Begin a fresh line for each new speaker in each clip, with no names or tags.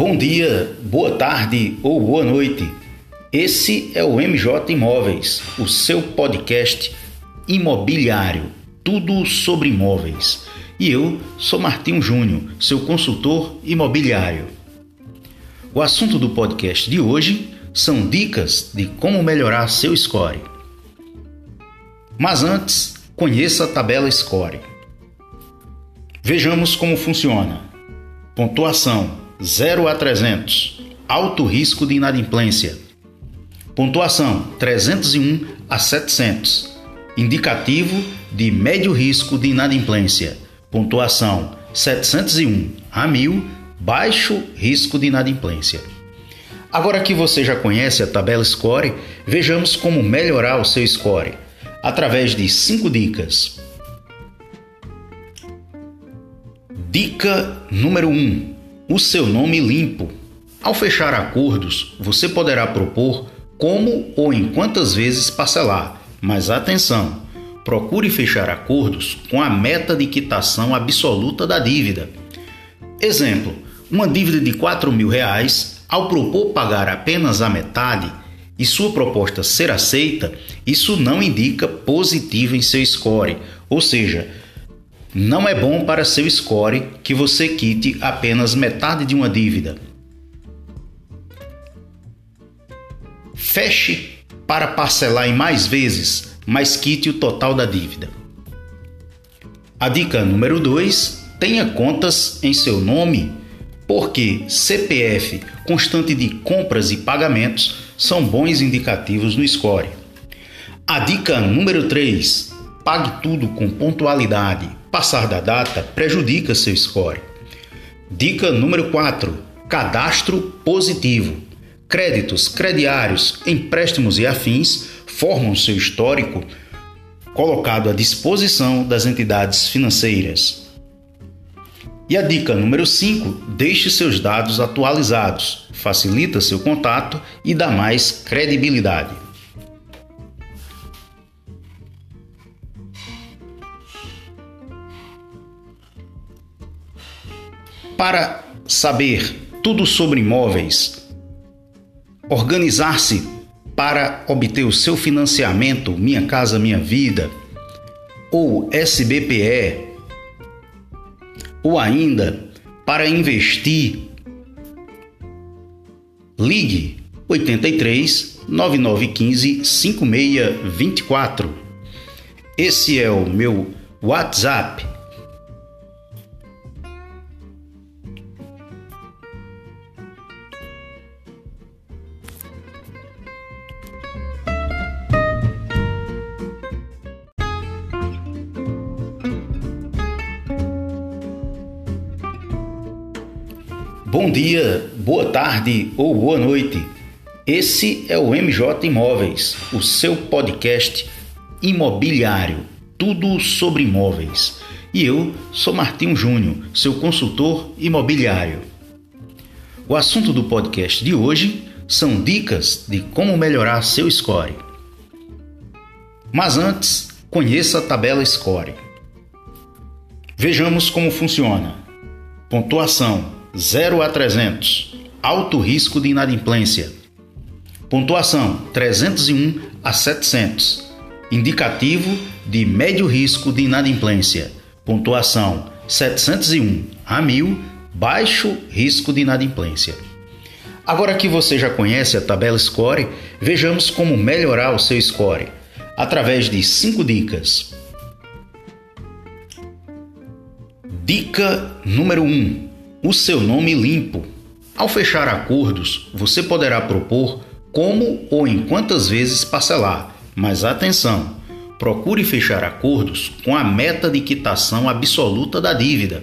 Bom dia, boa tarde ou boa noite. Esse é o MJ Imóveis, o seu podcast imobiliário, tudo sobre imóveis. E eu sou Martinho Júnior, seu consultor imobiliário. O assunto do podcast de hoje são dicas de como melhorar seu score. Mas antes, conheça a tabela Score. Vejamos como funciona. Pontuação 0 a 300. Alto risco de inadimplência. Pontuação 301 a 700. Indicativo de médio risco de inadimplência. Pontuação 701 a 1000. Baixo risco de inadimplência. Agora que você já conhece a tabela Score, vejamos como melhorar o seu score através de 5 dicas. Dica número 1: um, o seu nome limpo. Ao fechar acordos, você poderá propor como ou em quantas vezes parcelar, mas atenção! Procure fechar acordos com a meta de quitação absoluta da dívida. Exemplo: uma dívida de 4 mil reais, ao propor pagar apenas a metade e sua proposta ser aceita, isso não indica positivo em seu score, ou seja, não é bom para seu score que você quite apenas metade de uma dívida. Feche para parcelar em mais vezes, mas quite o total da dívida. A dica número 2: tenha contas em seu nome, porque CPF constante de compras e pagamentos são bons indicativos no score. A dica número 3: pague tudo com pontualidade Passar da data prejudica seu score. Dica número 4: cadastro positivo. Créditos, crediários, empréstimos e afins formam seu histórico colocado à disposição das entidades financeiras. E a dica número 5: deixe seus dados atualizados, facilita seu contato e dá mais credibilidade. Para saber tudo sobre imóveis, organizar-se para obter o seu financiamento Minha Casa Minha Vida ou SBPE, ou ainda para investir, ligue 83 9915 5624. Esse é o meu WhatsApp Bom dia, boa tarde ou boa noite. Esse é o MJ Imóveis, o seu podcast imobiliário, tudo sobre imóveis. E eu sou Martinho Júnior, seu consultor imobiliário. O assunto do podcast de hoje são dicas de como melhorar seu score. Mas antes, conheça a tabela Score. Vejamos como funciona. Pontuação 0 a 300. Alto risco de inadimplência. Pontuação 301 a 700. Indicativo de médio risco de inadimplência. Pontuação 701 a 1000. Baixo risco de inadimplência. Agora que você já conhece a tabela Score, vejamos como melhorar o seu score através de 5 dicas. Dica número 1: um, o seu nome limpo. Ao fechar acordos, você poderá propor como ou em quantas vezes parcelar, mas atenção! Procure fechar acordos com a meta de quitação absoluta da dívida.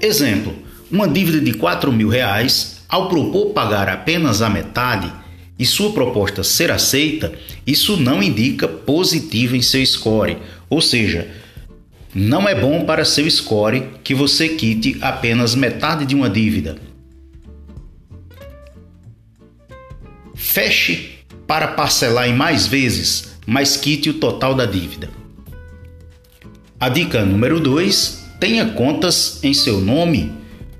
Exemplo: uma dívida de 4 mil reais, ao propor pagar apenas a metade e sua proposta ser aceita, isso não indica positivo em seu score, ou seja, não é bom para seu score que você quite apenas metade de uma dívida. Feche para parcelar em mais vezes, mas quite o total da dívida. A dica número 2: tenha contas em seu nome,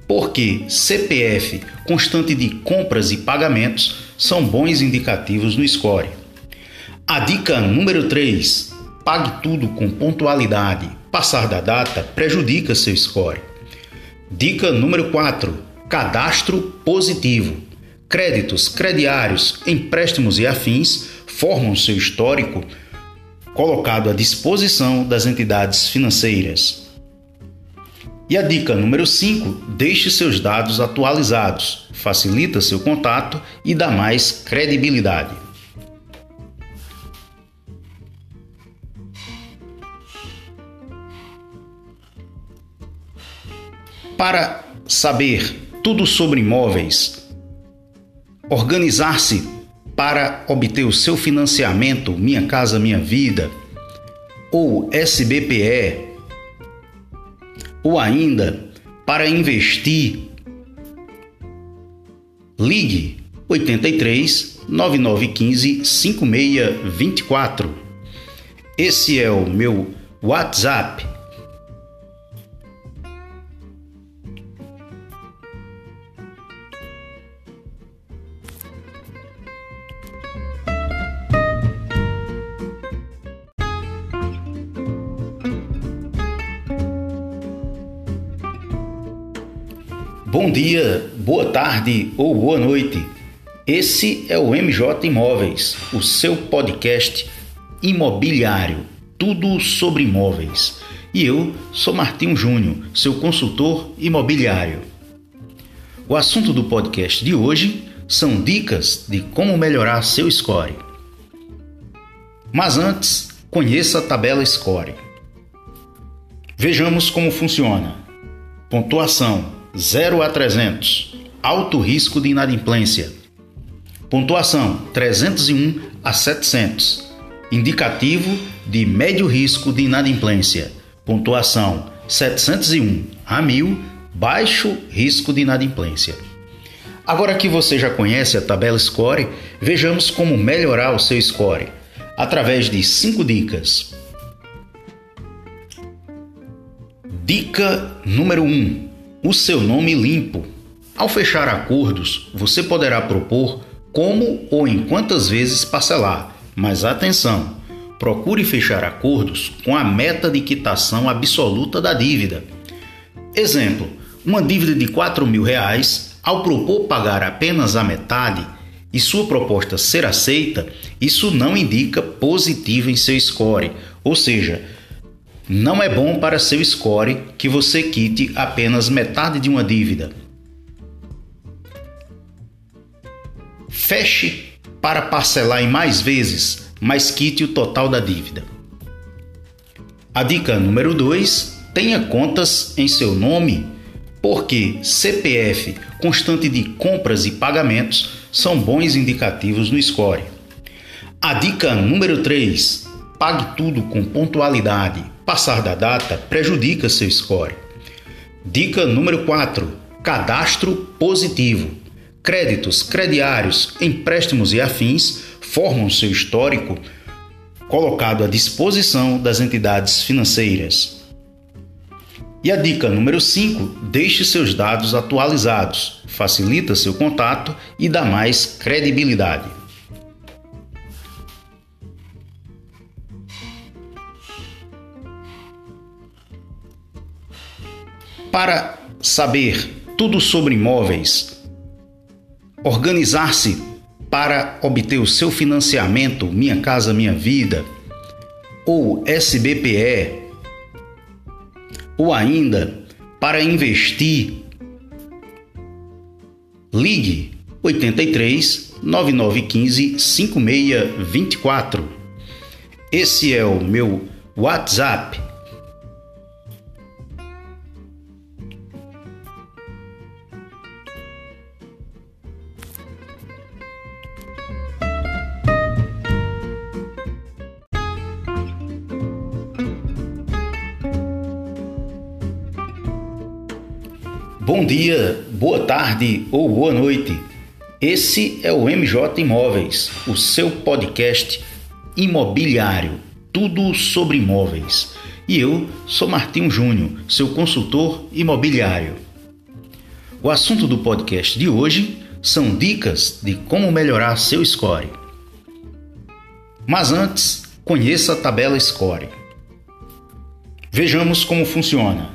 porque CPF, constante de compras e pagamentos, são bons indicativos no score. A dica número 3: pague tudo com pontualidade. Passar da data prejudica seu score. Dica número 4: cadastro positivo. Créditos, crediários, empréstimos e afins formam seu histórico colocado à disposição das entidades financeiras. E a dica número 5: deixe seus dados atualizados, facilita seu contato e dá mais credibilidade. Para saber tudo sobre imóveis, organizar-se para obter o seu financiamento Minha Casa Minha Vida ou SBPE ou ainda para investir, ligue 83 9915 5624. Esse é o meu WhatsApp Bom dia, boa tarde ou boa noite. Esse é o MJ Imóveis, o seu podcast imobiliário, tudo sobre imóveis. E eu sou Martinho Júnior, seu consultor imobiliário. O assunto do podcast de hoje são dicas de como melhorar seu score. Mas antes, conheça a tabela score. Vejamos como funciona. Pontuação 0 a 300. Alto risco de inadimplência. Pontuação 301 a 700. Indicativo de médio risco de inadimplência. Pontuação 701 a 1000. Baixo risco de inadimplência. Agora que você já conhece a tabela Score, vejamos como melhorar o seu score através de 5 dicas. Dica número 1: um, o seu nome limpo. Ao fechar acordos, você poderá propor como ou em quantas vezes parcelar, mas atenção! Procure fechar acordos com a meta de quitação absoluta da dívida. Exemplo: uma dívida de 4 mil reais, ao propor pagar apenas a metade e sua proposta ser aceita, isso não indica positivo em seu score, ou seja, não é bom para seu score que você quite apenas metade de uma dívida. Feche para parcelar em mais vezes, mas quite o total da dívida. A dica número 2: tenha contas em seu nome, porque CPF, constante de compras e pagamentos, são bons indicativos no score. A dica número 3: pague tudo com pontualidade Passar da data prejudica seu score. Dica número 4: cadastro positivo. Créditos, crediários, empréstimos e afins formam seu histórico colocado à disposição das entidades financeiras. E a dica número 5: deixe seus dados atualizados, facilita seu contato e dá mais credibilidade. Para saber tudo sobre imóveis, organizar-se para obter o seu financiamento Minha Casa Minha Vida ou SBPE, ou ainda para investir, ligue 83 9915 5624. Esse é o meu WhatsApp Bom dia, boa tarde ou boa noite. Esse é o MJ Imóveis, o seu podcast imobiliário, tudo sobre imóveis. E eu sou Martinho Júnior, seu consultor imobiliário. O assunto do podcast de hoje são dicas de como melhorar seu score. Mas antes, conheça a tabela Score. Vejamos como funciona.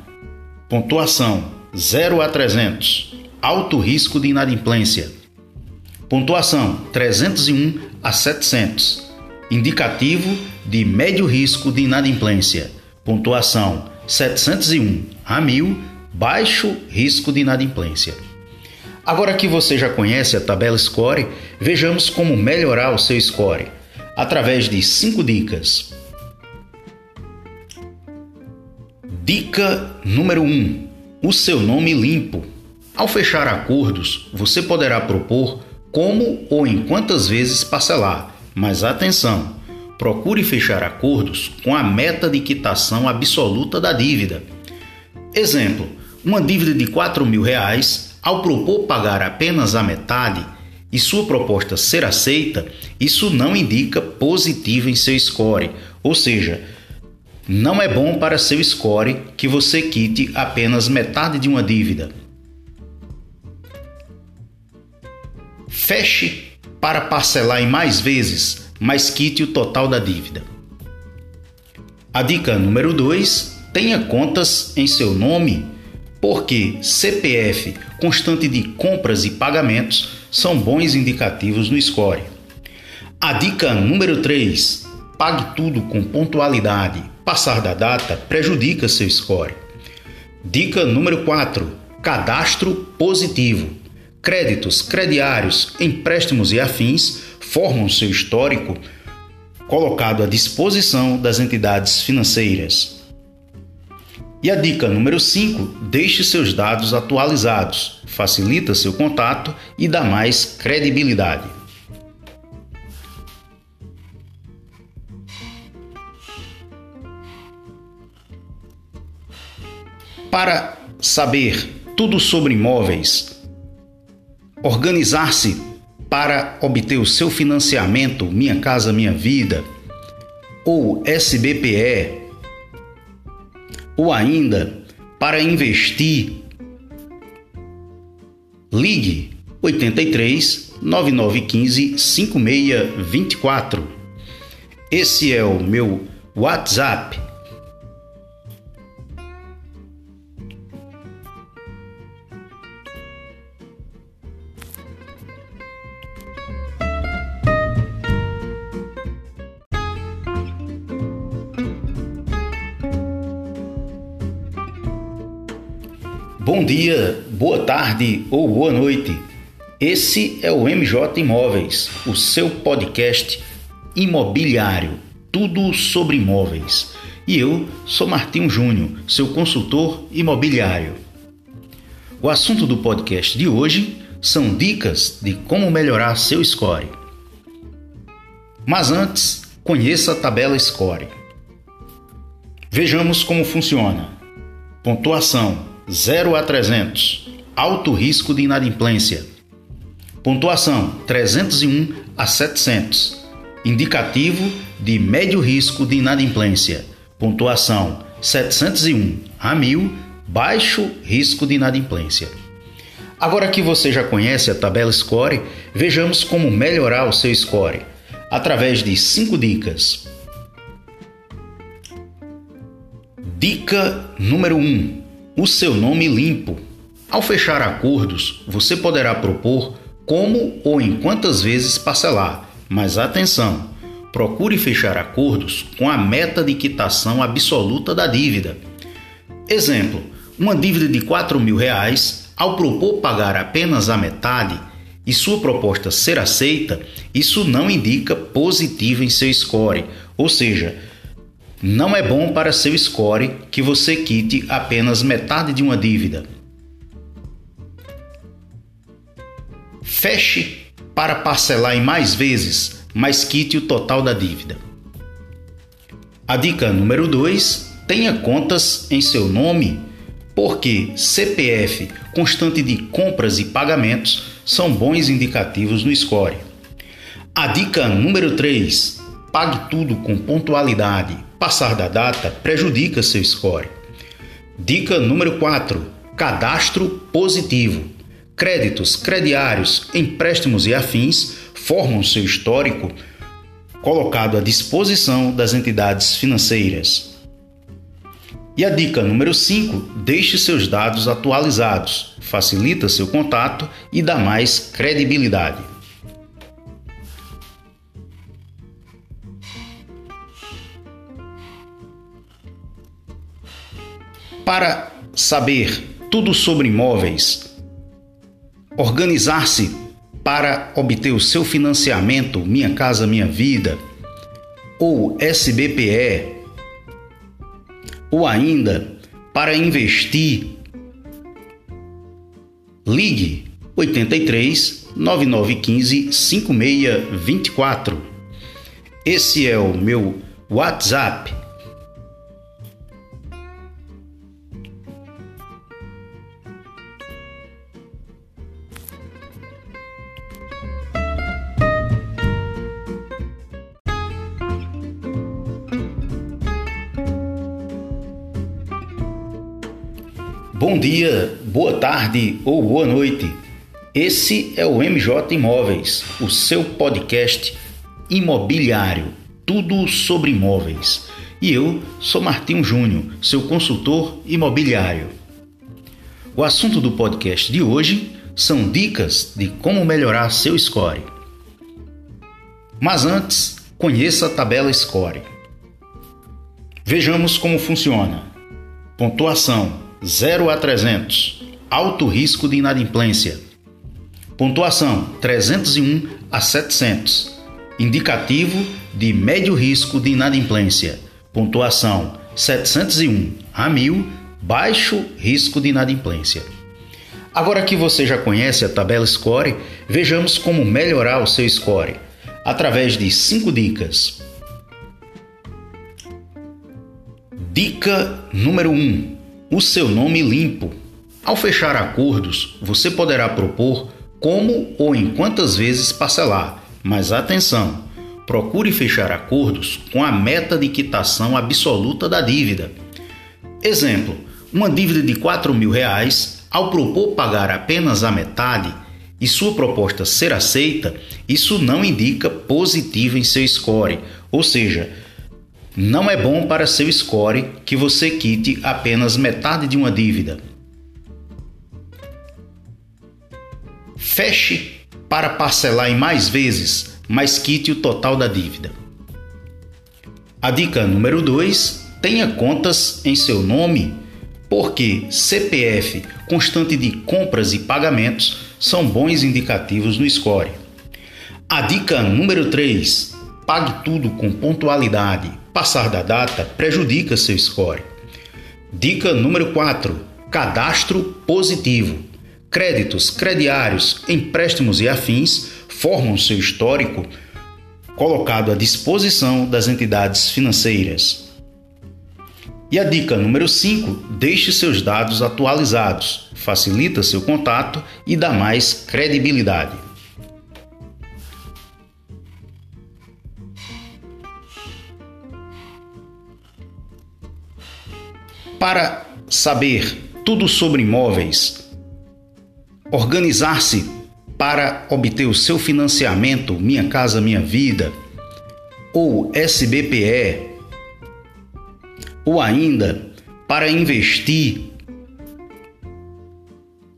Pontuação 0 a 300. Alto risco de inadimplência. Pontuação 301 a 700. Indicativo de médio risco de inadimplência. Pontuação 701 a 1000. Baixo risco de inadimplência. Agora que você já conhece a tabela Score, vejamos como melhorar o seu score através de cinco dicas. Dica número 1: um, o seu nome limpo. Ao fechar acordos, você poderá propor como ou em quantas vezes parcelar, mas atenção! Procure fechar acordos com a meta de quitação absoluta da dívida. Exemplo: uma dívida de 4 mil reais, ao propor pagar apenas a metade, e sua proposta ser aceita, isso não indica positivo em seu score, ou seja, não é bom para seu score que você quite apenas metade de uma dívida. Feche para parcelar em mais vezes, mas quite o total da dívida. A dica número 2: tenha contas em seu nome, porque CPF constante de compras e pagamentos são bons indicativos no score. A dica número 3: pague tudo com pontualidade. Passar da data prejudica seu score. Dica número 4: cadastro positivo. Créditos, crediários, empréstimos e afins formam seu histórico colocado à disposição das entidades financeiras. E a dica número 5: deixe seus dados atualizados, facilita seu contato e dá mais credibilidade. Para saber tudo sobre imóveis, organizar-se para obter o seu financiamento Minha Casa Minha Vida ou SBPE ou ainda para investir, ligue 83 9915 5624. Esse é o meu WhatsApp Bom dia, boa tarde ou boa noite. Esse é o MJ Imóveis, o seu podcast imobiliário, tudo sobre imóveis. E eu sou Martinho Júnior, seu consultor imobiliário. O assunto do podcast de hoje são dicas de como melhorar seu score. Mas antes, conheça a tabela Score. Vejamos como funciona. Pontuação 0 a 300. Alto risco de inadimplência. Pontuação 301 a 700. Indicativo de médio risco de inadimplência. Pontuação 701 a 1000. Baixo risco de inadimplência. Agora que você já conhece a tabela Score, vejamos como melhorar o seu score através de 5 dicas. Dica número 1: um, o seu nome limpo. Ao fechar acordos, você poderá propor como ou em quantas vezes parcelar, mas atenção! Procure fechar acordos com a meta de quitação absoluta da dívida. Exemplo: uma dívida de 4 mil reais, ao propor pagar apenas a metade e sua proposta ser aceita, isso não indica positivo em seu score, ou seja, não é bom para seu score que você quite apenas metade de uma dívida. Feche para parcelar em mais vezes, mas quite o total da dívida. A dica número 2: tenha contas em seu nome, porque CPF constante de compras e pagamentos são bons indicativos no score. A dica número 3: pague tudo com pontualidade Passar da data prejudica seu score. Dica número 4: cadastro positivo. créditos, crediários, empréstimos e afins formam seu histórico colocado à disposição das entidades financeiras. E a dica número 5: deixe seus dados atualizados, facilita seu contato e dá mais credibilidade. Para saber tudo sobre imóveis, organizar-se para obter o seu financiamento Minha Casa Minha Vida ou SBPE, ou ainda para investir, ligue 83 9915 5624. Esse é o meu WhatsApp Bom dia, boa tarde ou boa noite. Esse é o MJ Imóveis, o seu podcast imobiliário, tudo sobre imóveis. E eu sou Martinho Júnior, seu consultor imobiliário. O assunto do podcast de hoje são dicas de como melhorar seu score. Mas antes, conheça a tabela Score. Vejamos como funciona. Pontuação 0 a 300. Alto risco de inadimplência. Pontuação 301 a 700. Indicativo de médio risco de inadimplência. Pontuação 701 a 1000. Baixo risco de inadimplência. Agora que você já conhece a tabela Score, vejamos como melhorar o seu score através de 5 dicas. Dica número 1: um, o seu nome limpo. Ao fechar acordos, você poderá propor como ou em quantas vezes parcelar, mas atenção! Procure fechar acordos com a meta de quitação absoluta da dívida. Exemplo: uma dívida de 4 mil reais, ao propor pagar apenas a metade e sua proposta ser aceita, isso não indica positivo em seu score, ou seja, não é bom para seu score que você quite apenas metade de uma dívida. Feche para parcelar em mais vezes, mas quite o total da dívida. A dica número 2: tenha contas em seu nome, porque CPF constante de compras e pagamentos são bons indicativos no score. A dica número 3: pague tudo com pontualidade Passar da data prejudica seu score. Dica número 4: cadastro positivo. Créditos, crediários, empréstimos e afins formam seu histórico colocado à disposição das entidades financeiras. E a dica número 5: deixe seus dados atualizados, facilita seu contato e dá mais credibilidade. Para saber tudo sobre imóveis, organizar-se para obter o seu financiamento Minha Casa Minha Vida ou SBPE, ou ainda para investir,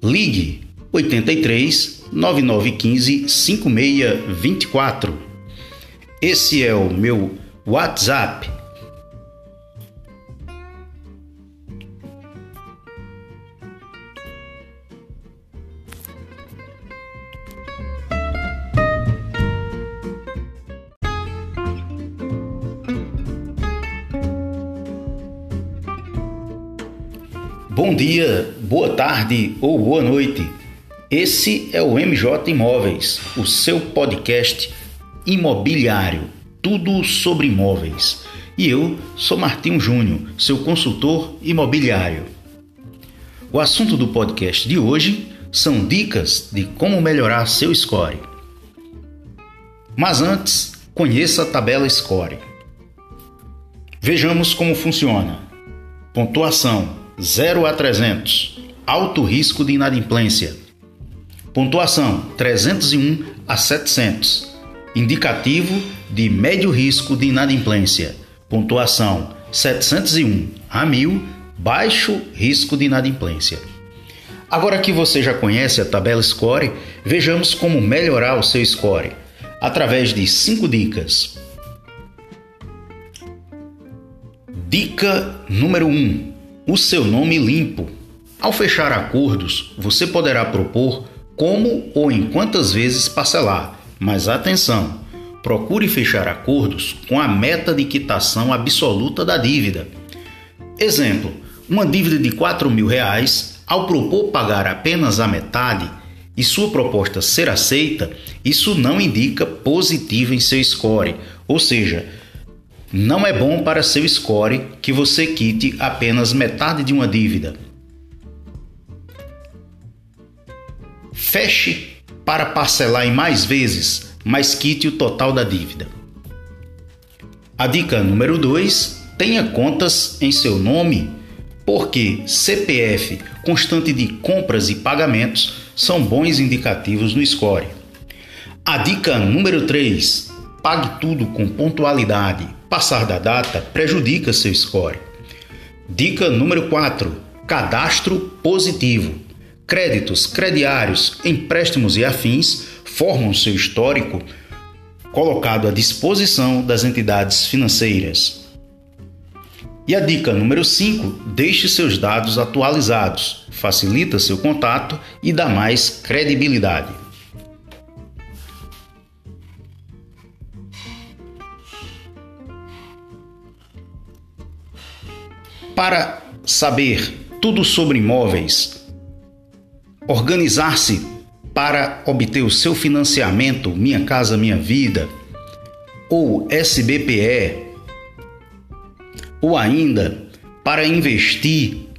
ligue 83 9915 5624. Esse é o meu WhatsApp Bom dia, boa tarde ou boa noite. Esse é o MJ Imóveis, o seu podcast imobiliário, tudo sobre imóveis. E eu sou Martinho Júnior, seu consultor imobiliário. O assunto do podcast de hoje são dicas de como melhorar seu score. Mas antes, conheça a tabela Score. Vejamos como funciona. Pontuação 0 a 300. Alto risco de inadimplência. Pontuação 301 a 700. Indicativo de médio risco de inadimplência. Pontuação 701 a 1000, baixo risco de inadimplência. Agora que você já conhece a tabela Score, vejamos como melhorar o seu score através de 5 dicas. Dica número 1: um, o seu nome limpo. Ao fechar acordos, você poderá propor como ou em quantas vezes parcelar, mas atenção! Procure fechar acordos com a meta de quitação absoluta da dívida. Exemplo: uma dívida de 4 mil reais, ao propor pagar apenas a metade e sua proposta ser aceita, isso não indica positivo em seu score, ou seja, não é bom para seu score que você quite apenas metade de uma dívida. Feche para parcelar em mais vezes, mas quite o total da dívida. A dica número 2: tenha contas em seu nome, porque CPF, constante de compras e pagamentos, são bons indicativos no score. A dica número 3: pague tudo com pontualidade. Passar da data prejudica seu score. Dica número 4: cadastro positivo. Créditos, crediários, empréstimos e afins formam seu histórico colocado à disposição das entidades financeiras. E a dica número 5: deixe seus dados atualizados, facilita seu contato e dá mais credibilidade. Para saber tudo sobre imóveis, organizar-se para obter o seu financiamento Minha Casa Minha Vida ou SBPE, ou ainda para investir,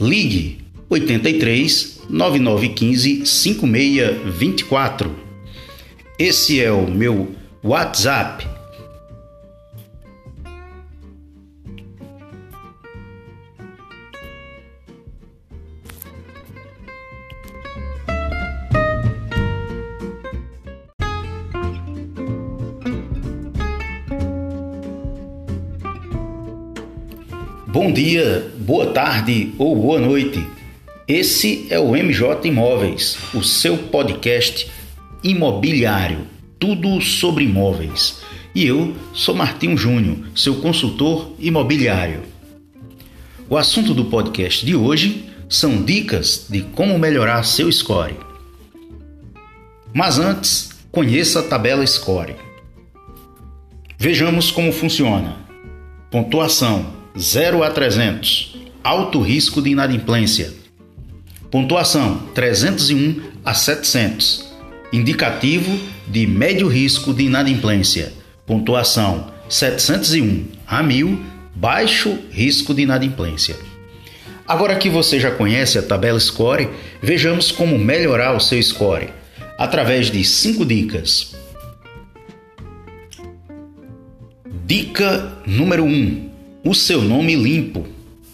ligue 83 9915 5624. Esse é o meu WhatsApp dia, boa tarde ou boa noite. Esse é o MJ Imóveis, o seu podcast imobiliário, tudo sobre imóveis. E eu sou Martinho Júnior, seu consultor imobiliário. O assunto do podcast de hoje são dicas de como melhorar seu score. Mas antes, conheça a tabela Score. Vejamos como funciona. Pontuação 0 a 300. Alto risco de inadimplência. Pontuação 301 a 700. Indicativo de médio risco de inadimplência. Pontuação 701 a 1000. Baixo risco de inadimplência. Agora que você já conhece a tabela Score, vejamos como melhorar o seu score através de 5 dicas. Dica número 1: um, o seu nome limpo.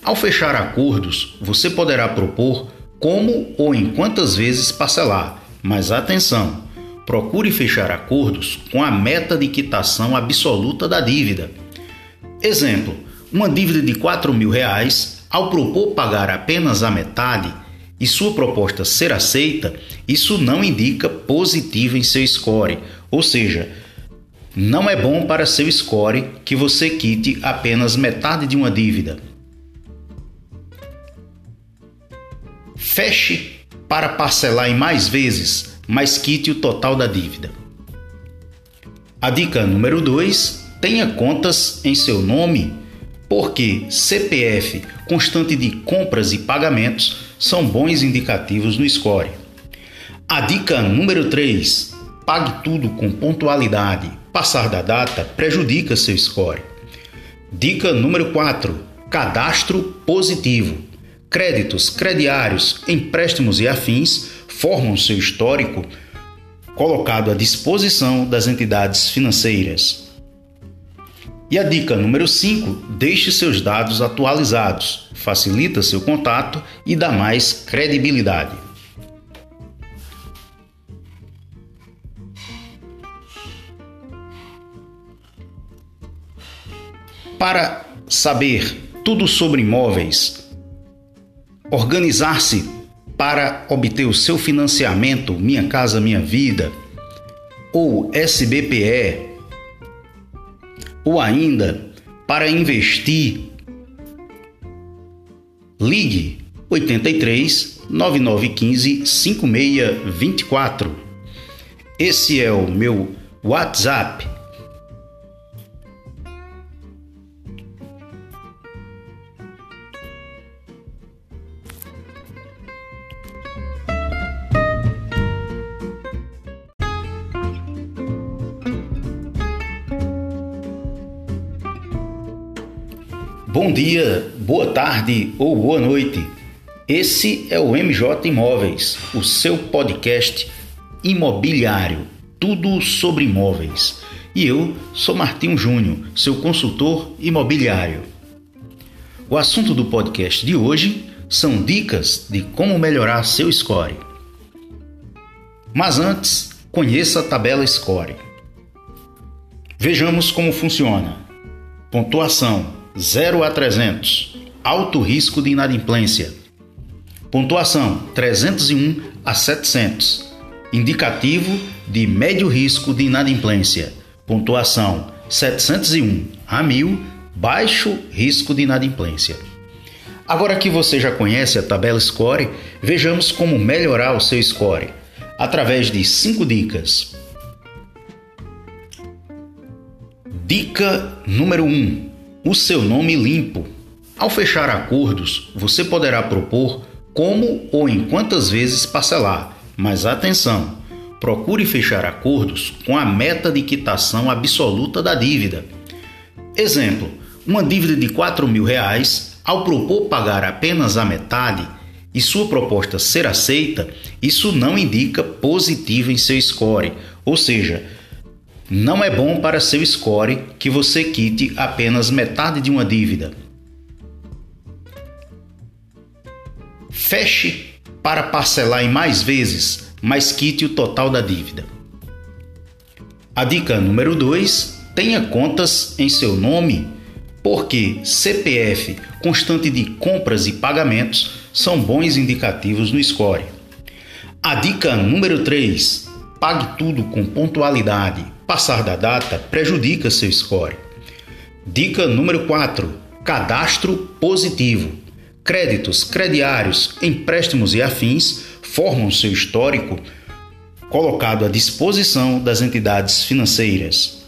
Ao fechar acordos, você poderá propor como ou em quantas vezes parcelar, mas atenção! Procure fechar acordos com a meta de quitação absoluta da dívida. Exemplo: uma dívida de 4 mil reais, ao propor pagar apenas a metade e sua proposta ser aceita, isso não indica positivo em seu score, ou seja, não é bom para seu score que você quite apenas metade de uma dívida. Feche para parcelar em mais vezes, mas quite o total da dívida. A dica número 2: tenha contas em seu nome, porque CPF, constante de compras e pagamentos, são bons indicativos no score. A dica número 3: pague tudo com pontualidade Passar da data prejudica seu score. Dica número 4: cadastro positivo. Créditos, crediários, empréstimos e afins formam seu histórico colocado à disposição das entidades financeiras. E a dica número 5: deixe seus dados atualizados, facilita seu contato e dá mais credibilidade. Para saber tudo sobre imóveis, organizar-se para obter o seu financiamento Minha Casa Minha Vida ou SBPE, ou ainda para investir, ligue 83 9915 5624. Esse é o meu WhatsApp Bom dia, boa tarde ou boa noite. Esse é o MJ Imóveis, o seu podcast imobiliário, tudo sobre imóveis. E eu sou Martinho Júnior, seu consultor imobiliário. O assunto do podcast de hoje são dicas de como melhorar seu score. Mas antes, conheça a tabela score. Vejamos como funciona. Pontuação 0 a 300. Alto risco de inadimplência. Pontuação 301 a 700. Indicativo de médio risco de inadimplência. Pontuação 701 a 1000. Baixo risco de inadimplência. Agora que você já conhece a tabela Score, vejamos como melhorar o seu score através de 5 dicas. Dica número 1: um, o seu nome limpo. Ao fechar acordos, você poderá propor como ou em quantas vezes parcelar, mas atenção! Procure fechar acordos com a meta de quitação absoluta da dívida. Exemplo: uma dívida de 4 mil reais, ao propor pagar apenas a metade e sua proposta ser aceita, isso não indica positivo em seu score, ou seja, não é bom para seu score que você quite apenas metade de uma dívida. Feche para parcelar em mais vezes, mas quite o total da dívida. A dica número 2: tenha contas em seu nome, porque CPF, constante de compras e pagamentos, são bons indicativos no score. A dica número 3: pague tudo com pontualidade Passar da data prejudica seu score. Dica número 4: cadastro positivo. Créditos, crediários, empréstimos e afins formam seu histórico colocado à disposição das entidades financeiras.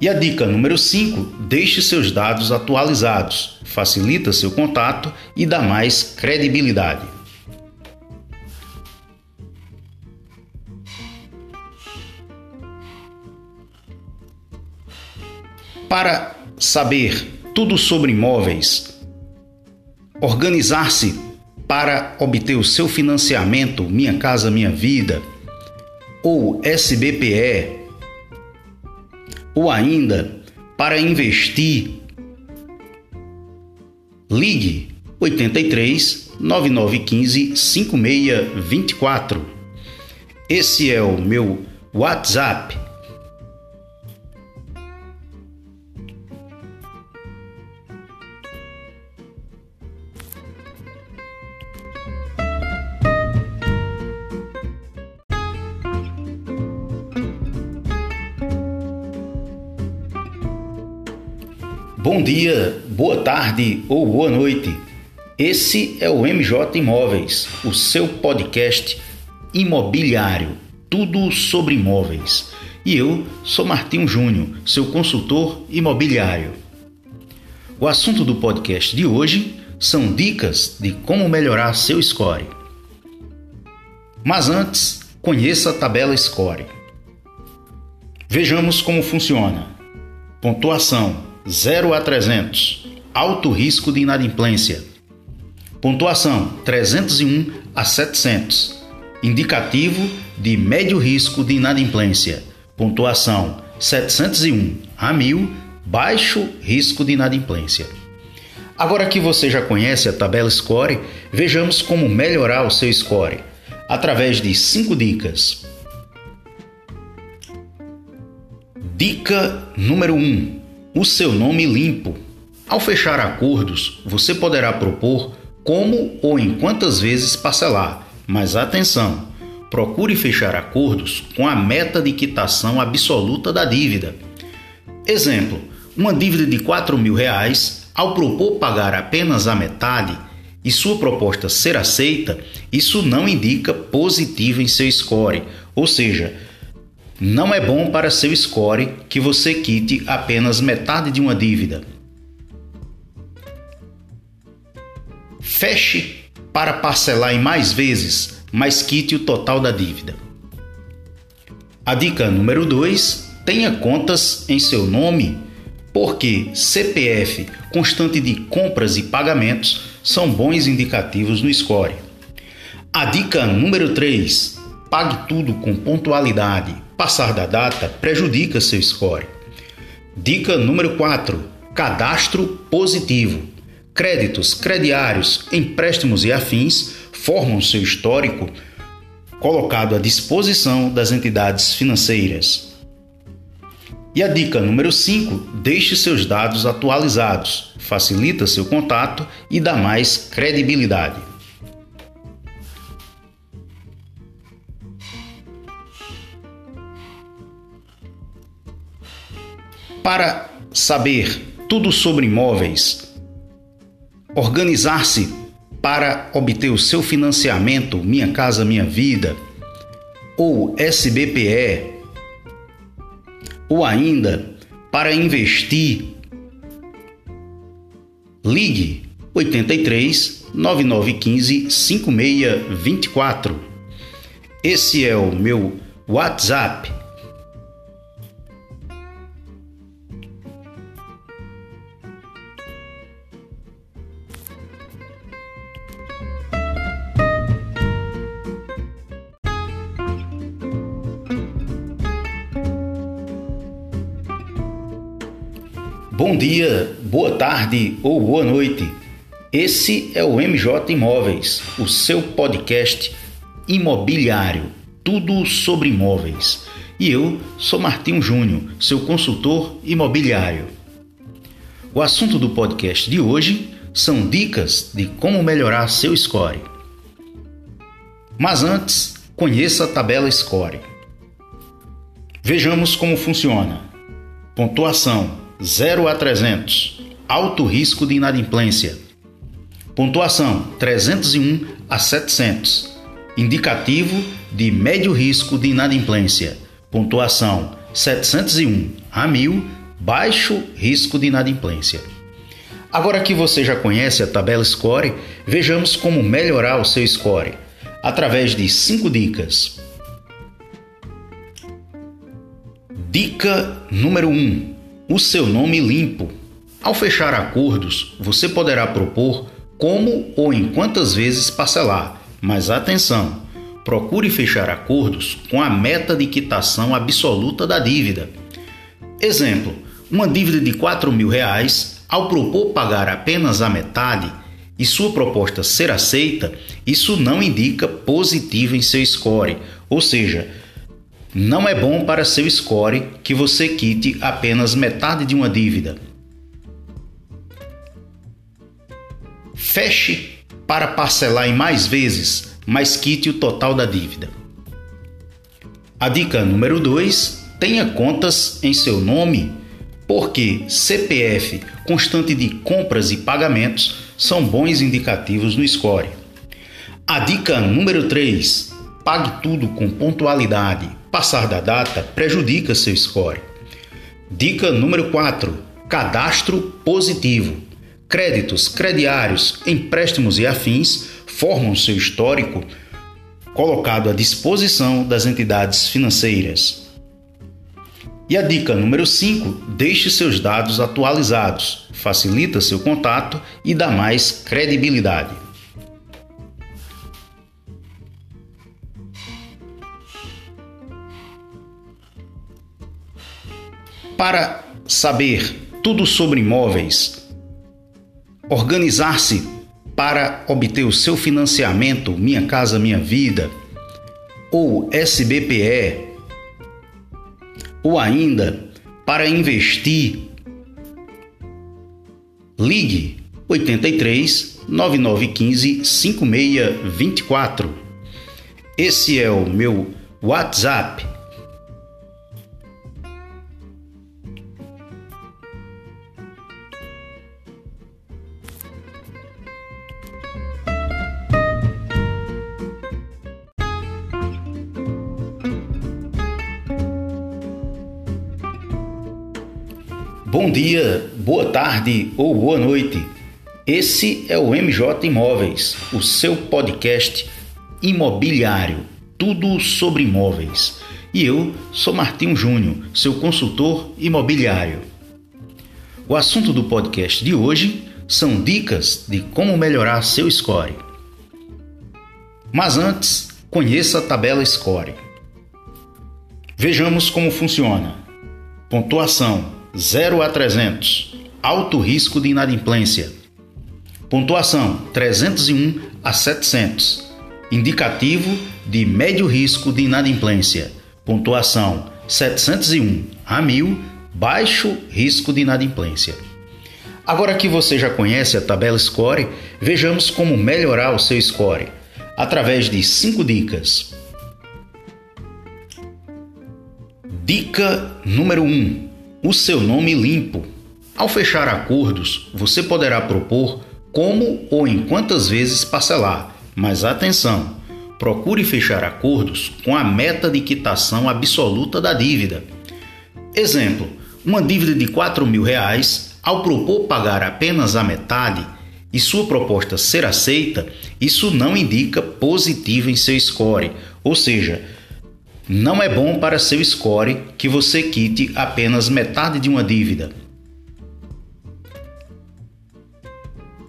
E a dica número 5: deixe seus dados atualizados, facilita seu contato e dá mais credibilidade. Para saber tudo sobre imóveis, organizar-se para obter o seu financiamento Minha Casa Minha Vida ou SBPE, ou ainda para investir, ligue 83 9915 5624. Esse é o meu WhatsApp dia, boa tarde ou boa noite. Esse é o MJ Imóveis, o seu podcast imobiliário, tudo sobre imóveis. E eu sou Martinho Júnior, seu consultor imobiliário. O assunto do podcast de hoje são dicas de como melhorar seu score. Mas antes, conheça a tabela Score. Vejamos como funciona. Pontuação 0 a 300. Alto risco de inadimplência. Pontuação 301 a 700. Indicativo de médio risco de inadimplência. Pontuação 701 a 1000. Baixo risco de inadimplência. Agora que você já conhece a tabela Score, vejamos como melhorar o seu score através de 5 dicas. Dica número 1: o seu nome limpo. Ao fechar acordos, você poderá propor como ou em quantas vezes parcelar, mas atenção! Procure fechar acordos com a meta de quitação absoluta da dívida. Exemplo: uma dívida de 4 mil reais, ao propor pagar apenas a metade e sua proposta ser aceita, isso não indica positivo em seu score, ou seja, não é bom para seu score que você quite apenas metade de uma dívida. Feche para parcelar em mais vezes, mas quite o total da dívida. A dica número 2: tenha contas em seu nome, porque CPF constante de compras e pagamentos são bons indicativos no score. A dica número 3: pague tudo com pontualidade Passar da data prejudica seu score. Dica número 4: cadastro positivo. Créditos, crediários, empréstimos e afins formam seu histórico colocado à disposição das entidades financeiras. E a dica número 5: deixe seus dados atualizados, facilita seu contato e dá mais credibilidade. Para saber tudo sobre imóveis, organizar-se para obter o seu financiamento Minha Casa Minha Vida ou SBPE, ou ainda para investir, ligue 83 9915 5624. Esse é o meu WhatsApp dia, boa tarde ou boa noite. Esse é o MJ Imóveis, o seu podcast imobiliário, tudo sobre imóveis. E eu sou Martinho Júnior, seu consultor imobiliário. O assunto do podcast de hoje são dicas de como melhorar seu score. Mas antes, conheça a tabela score. Vejamos como funciona. Pontuação 0 a 300. Alto risco de inadimplência. Pontuação 301 a 700. Indicativo de médio risco de inadimplência. Pontuação 701 a 1000. Baixo risco de inadimplência. Agora que você já conhece a tabela Score, vejamos como melhorar o seu score através de 5 dicas. Dica número 1: um, o seu nome limpo. Ao fechar acordos, você poderá propor como ou em quantas vezes parcelar, mas atenção! Procure fechar acordos com a meta de quitação absoluta da dívida. Exemplo: uma dívida de 4 mil reais, ao propor pagar apenas a metade e sua proposta ser aceita, isso não indica positivo em seu score, ou seja, não é bom para seu score que você quite apenas metade de uma dívida. Feche para parcelar em mais vezes, mas quite o total da dívida. A dica número 2: tenha contas em seu nome, porque CPF constante de compras e pagamentos são bons indicativos no score. A dica número 3: pague tudo com pontualidade Passar da data prejudica seu score. Dica número 4: cadastro positivo. Créditos, crediários, empréstimos e afins formam seu histórico colocado à disposição das entidades financeiras. E a dica número 5: deixe seus dados atualizados, facilita seu contato e dá mais credibilidade. Para saber tudo sobre imóveis, organizar-se para obter o seu financiamento Minha Casa Minha Vida ou SBPE, ou ainda para investir, Ligue 83 9915 5624. Esse é o meu WhatsApp. Dia, boa tarde ou boa noite. Esse é o MJ Imóveis, o seu podcast imobiliário, tudo sobre imóveis. E eu sou Martinho Júnior, seu consultor imobiliário. O assunto do podcast de hoje são dicas de como melhorar seu score. Mas antes, conheça a tabela score. Vejamos como funciona. Pontuação 0 a 300. Alto risco de inadimplência. Pontuação 301 a 700. Indicativo de médio risco de inadimplência. Pontuação 701 a 1000. Baixo risco de inadimplência. Agora que você já conhece a tabela Score, vejamos como melhorar o seu score através de 5 dicas. Dica número 1: um, o seu nome limpo. Ao fechar acordos, você poderá propor como ou em quantas vezes parcelar, mas atenção! Procure fechar acordos com a meta de quitação absoluta da dívida. Exemplo: uma dívida de 4 mil reais, ao propor pagar apenas a metade e sua proposta ser aceita, isso não indica positivo em seu score, ou seja, não é bom para seu score que você quite apenas metade de uma dívida.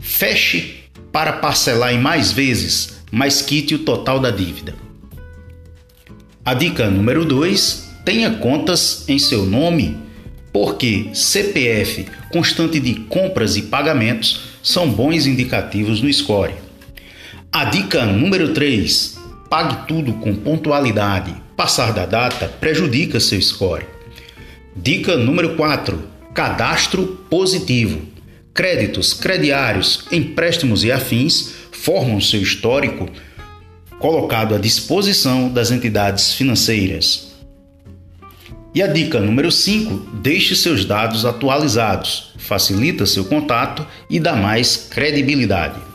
Feche para parcelar em mais vezes, mas quite o total da dívida. A dica número 2: tenha contas em seu nome, porque CPF constante de compras e pagamentos são bons indicativos no score. A dica número 3: pague tudo com pontualidade Passar da data prejudica seu score. Dica número 4: cadastro positivo. Créditos, crediários, empréstimos e afins formam seu histórico colocado à disposição das entidades financeiras. E a dica número 5: deixe seus dados atualizados, facilita seu contato e dá mais credibilidade.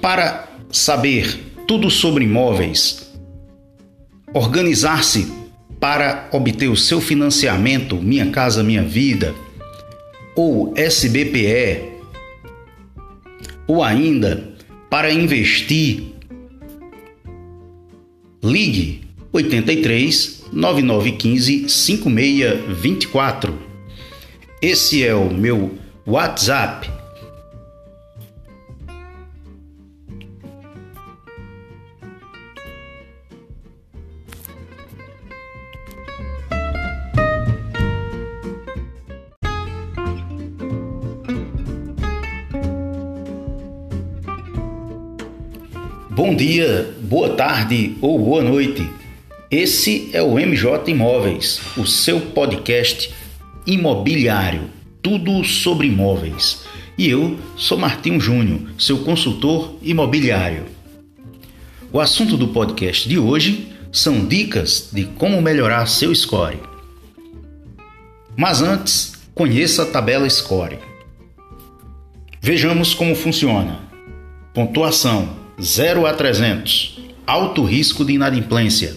Para saber tudo sobre imóveis, organizar-se para obter o seu financiamento Minha Casa Minha Vida ou SBPE, ou ainda para investir, ligue 83 9915 5624. Esse é o meu WhatsApp dia, boa tarde ou boa noite. Esse é o MJ Imóveis, o seu podcast imobiliário, tudo sobre imóveis. E eu sou Martinho Júnior, seu consultor imobiliário. O assunto do podcast de hoje são dicas de como melhorar seu score. Mas antes, conheça a tabela Score. Vejamos como funciona. Pontuação 0 a 300. Alto risco de inadimplência.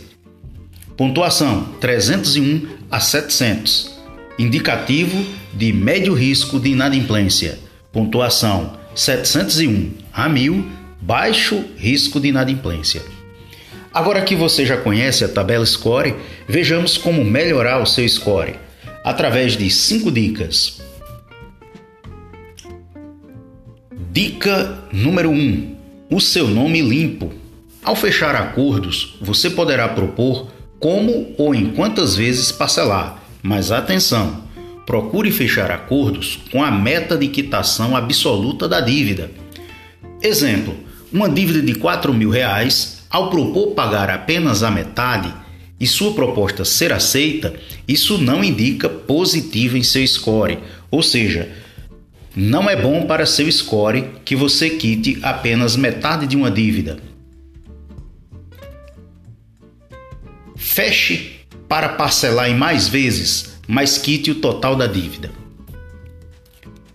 Pontuação 301 a 700. Indicativo de médio risco de inadimplência. Pontuação 701 a 1000. Baixo risco de inadimplência. Agora que você já conhece a tabela Score, vejamos como melhorar o seu score através de 5 dicas. Dica número 1: um, o seu nome limpo. Ao fechar acordos, você poderá propor como ou em quantas vezes parcelar, mas atenção! Procure fechar acordos com a meta de quitação absoluta da dívida. Exemplo: uma dívida de 4 mil reais, ao propor pagar apenas a metade e sua proposta ser aceita, isso não indica positivo em seu score, ou seja, não é bom para seu score que você quite apenas metade de uma dívida. Feche para parcelar em mais vezes, mas quite o total da dívida.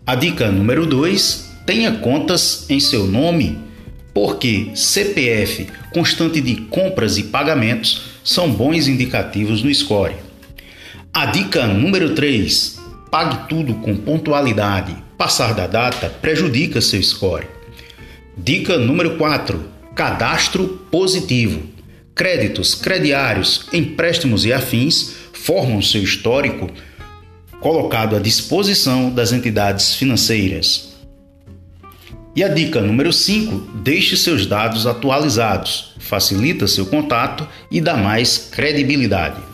A dica número 2: tenha contas em seu nome, porque CPF constante de compras e pagamentos são bons indicativos no score. A dica número 3: pague tudo com pontualidade. Passar da data prejudica seu score. Dica número 4: cadastro positivo. Créditos, crediários, empréstimos e afins formam seu histórico colocado à disposição das entidades financeiras. E a dica número 5: deixe seus dados atualizados, facilita seu contato e dá mais credibilidade.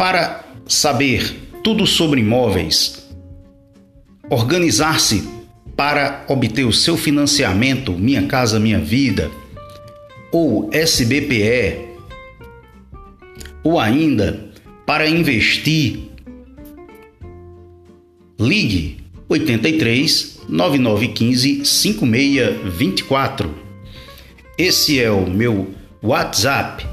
Para saber tudo sobre imóveis, organizar-se para obter o seu financiamento Minha Casa Minha Vida ou SBPE, ou ainda para investir, ligue 83 9915 5624. Esse é o meu WhatsApp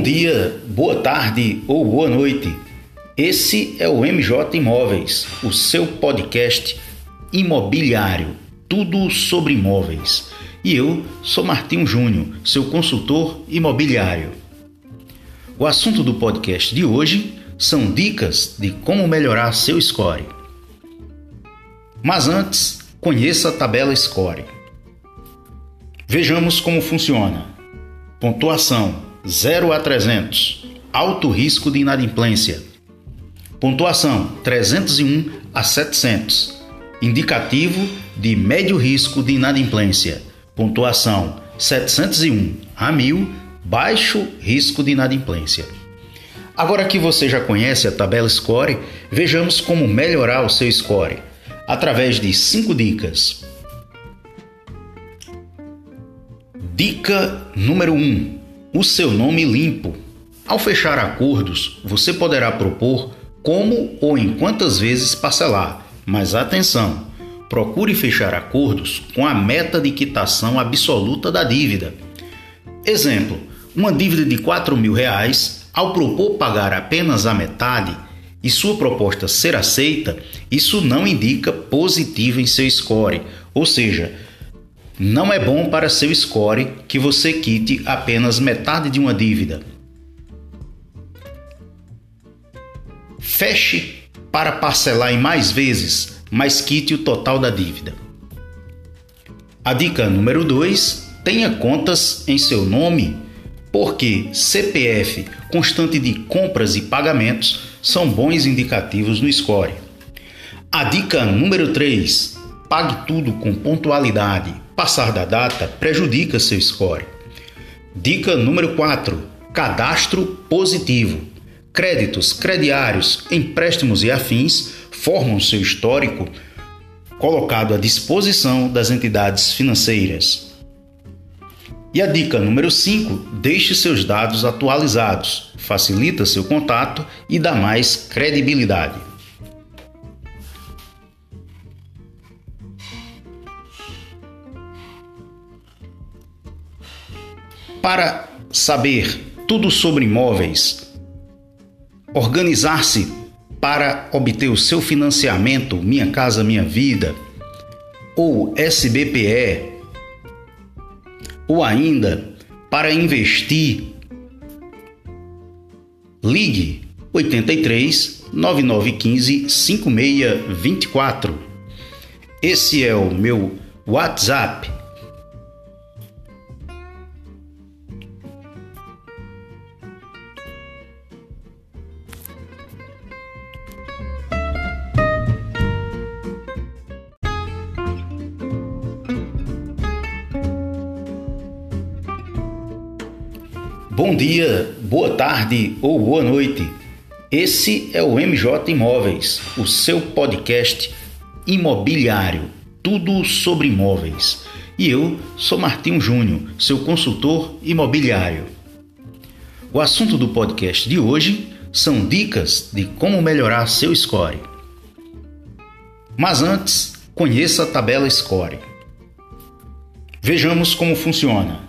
Bom dia, boa tarde ou boa noite. Esse é o MJ Imóveis, o seu podcast imobiliário, tudo sobre imóveis. E eu sou Martinho Júnior, seu consultor imobiliário. O assunto do podcast de hoje são dicas de como melhorar seu score. Mas antes, conheça a tabela Score. Vejamos como funciona. Pontuação 0 a 300. Alto risco de inadimplência. Pontuação 301 a 700. Indicativo de médio risco de inadimplência. Pontuação 701 a 1000. Baixo risco de inadimplência. Agora que você já conhece a tabela Score, vejamos como melhorar o seu score através de 5 dicas. Dica número 1: um, o seu nome limpo. Ao fechar acordos, você poderá propor como ou em quantas vezes parcelar, mas atenção! Procure fechar acordos com a meta de quitação absoluta da dívida. Exemplo: uma dívida de 4 mil reais, ao propor pagar apenas a metade e sua proposta ser aceita, isso não indica positivo em seu score, ou seja, não é bom para seu score que você quite apenas metade de uma dívida. Feche para parcelar em mais vezes, mas quite o total da dívida. A dica número 2: tenha contas em seu nome, porque CPF constante de compras e pagamentos são bons indicativos no score. A dica número 3: pague tudo com pontualidade Passar da data prejudica seu score. Dica número 4: cadastro positivo. Créditos, crediários, empréstimos e afins formam seu histórico colocado à disposição das entidades financeiras. E a dica número 5: deixe seus dados atualizados, facilita seu contato e dá mais credibilidade. Para saber tudo sobre imóveis, organizar-se para obter o seu financiamento Minha Casa Minha Vida ou SBPE, ou ainda para investir, ligue 83 9915 5624. Esse é o meu WhatsApp dia, boa tarde ou boa noite. Esse é o MJ Imóveis, o seu podcast imobiliário, tudo sobre imóveis. E eu sou Martinho Júnior, seu consultor imobiliário. O assunto do podcast de hoje são dicas de como melhorar seu score. Mas antes, conheça a tabela score. Vejamos como funciona.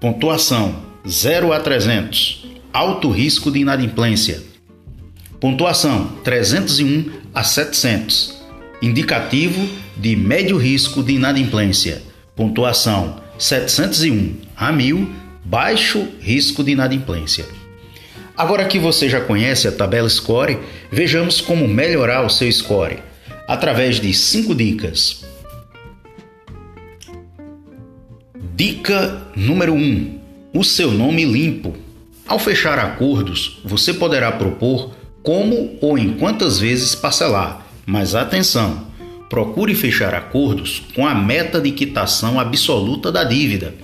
Pontuação 0 a 300. Alto risco de inadimplência. Pontuação 301 a 700. Indicativo de médio risco de inadimplência. Pontuação 701 a 1000. Baixo risco de inadimplência. Agora que você já conhece a tabela Score, vejamos como melhorar o seu score através de 5 dicas. Dica número 1: um, o seu nome limpo. Ao fechar acordos, você poderá propor como ou em quantas vezes parcelar, mas atenção! Procure fechar acordos com a meta de quitação absoluta da dívida.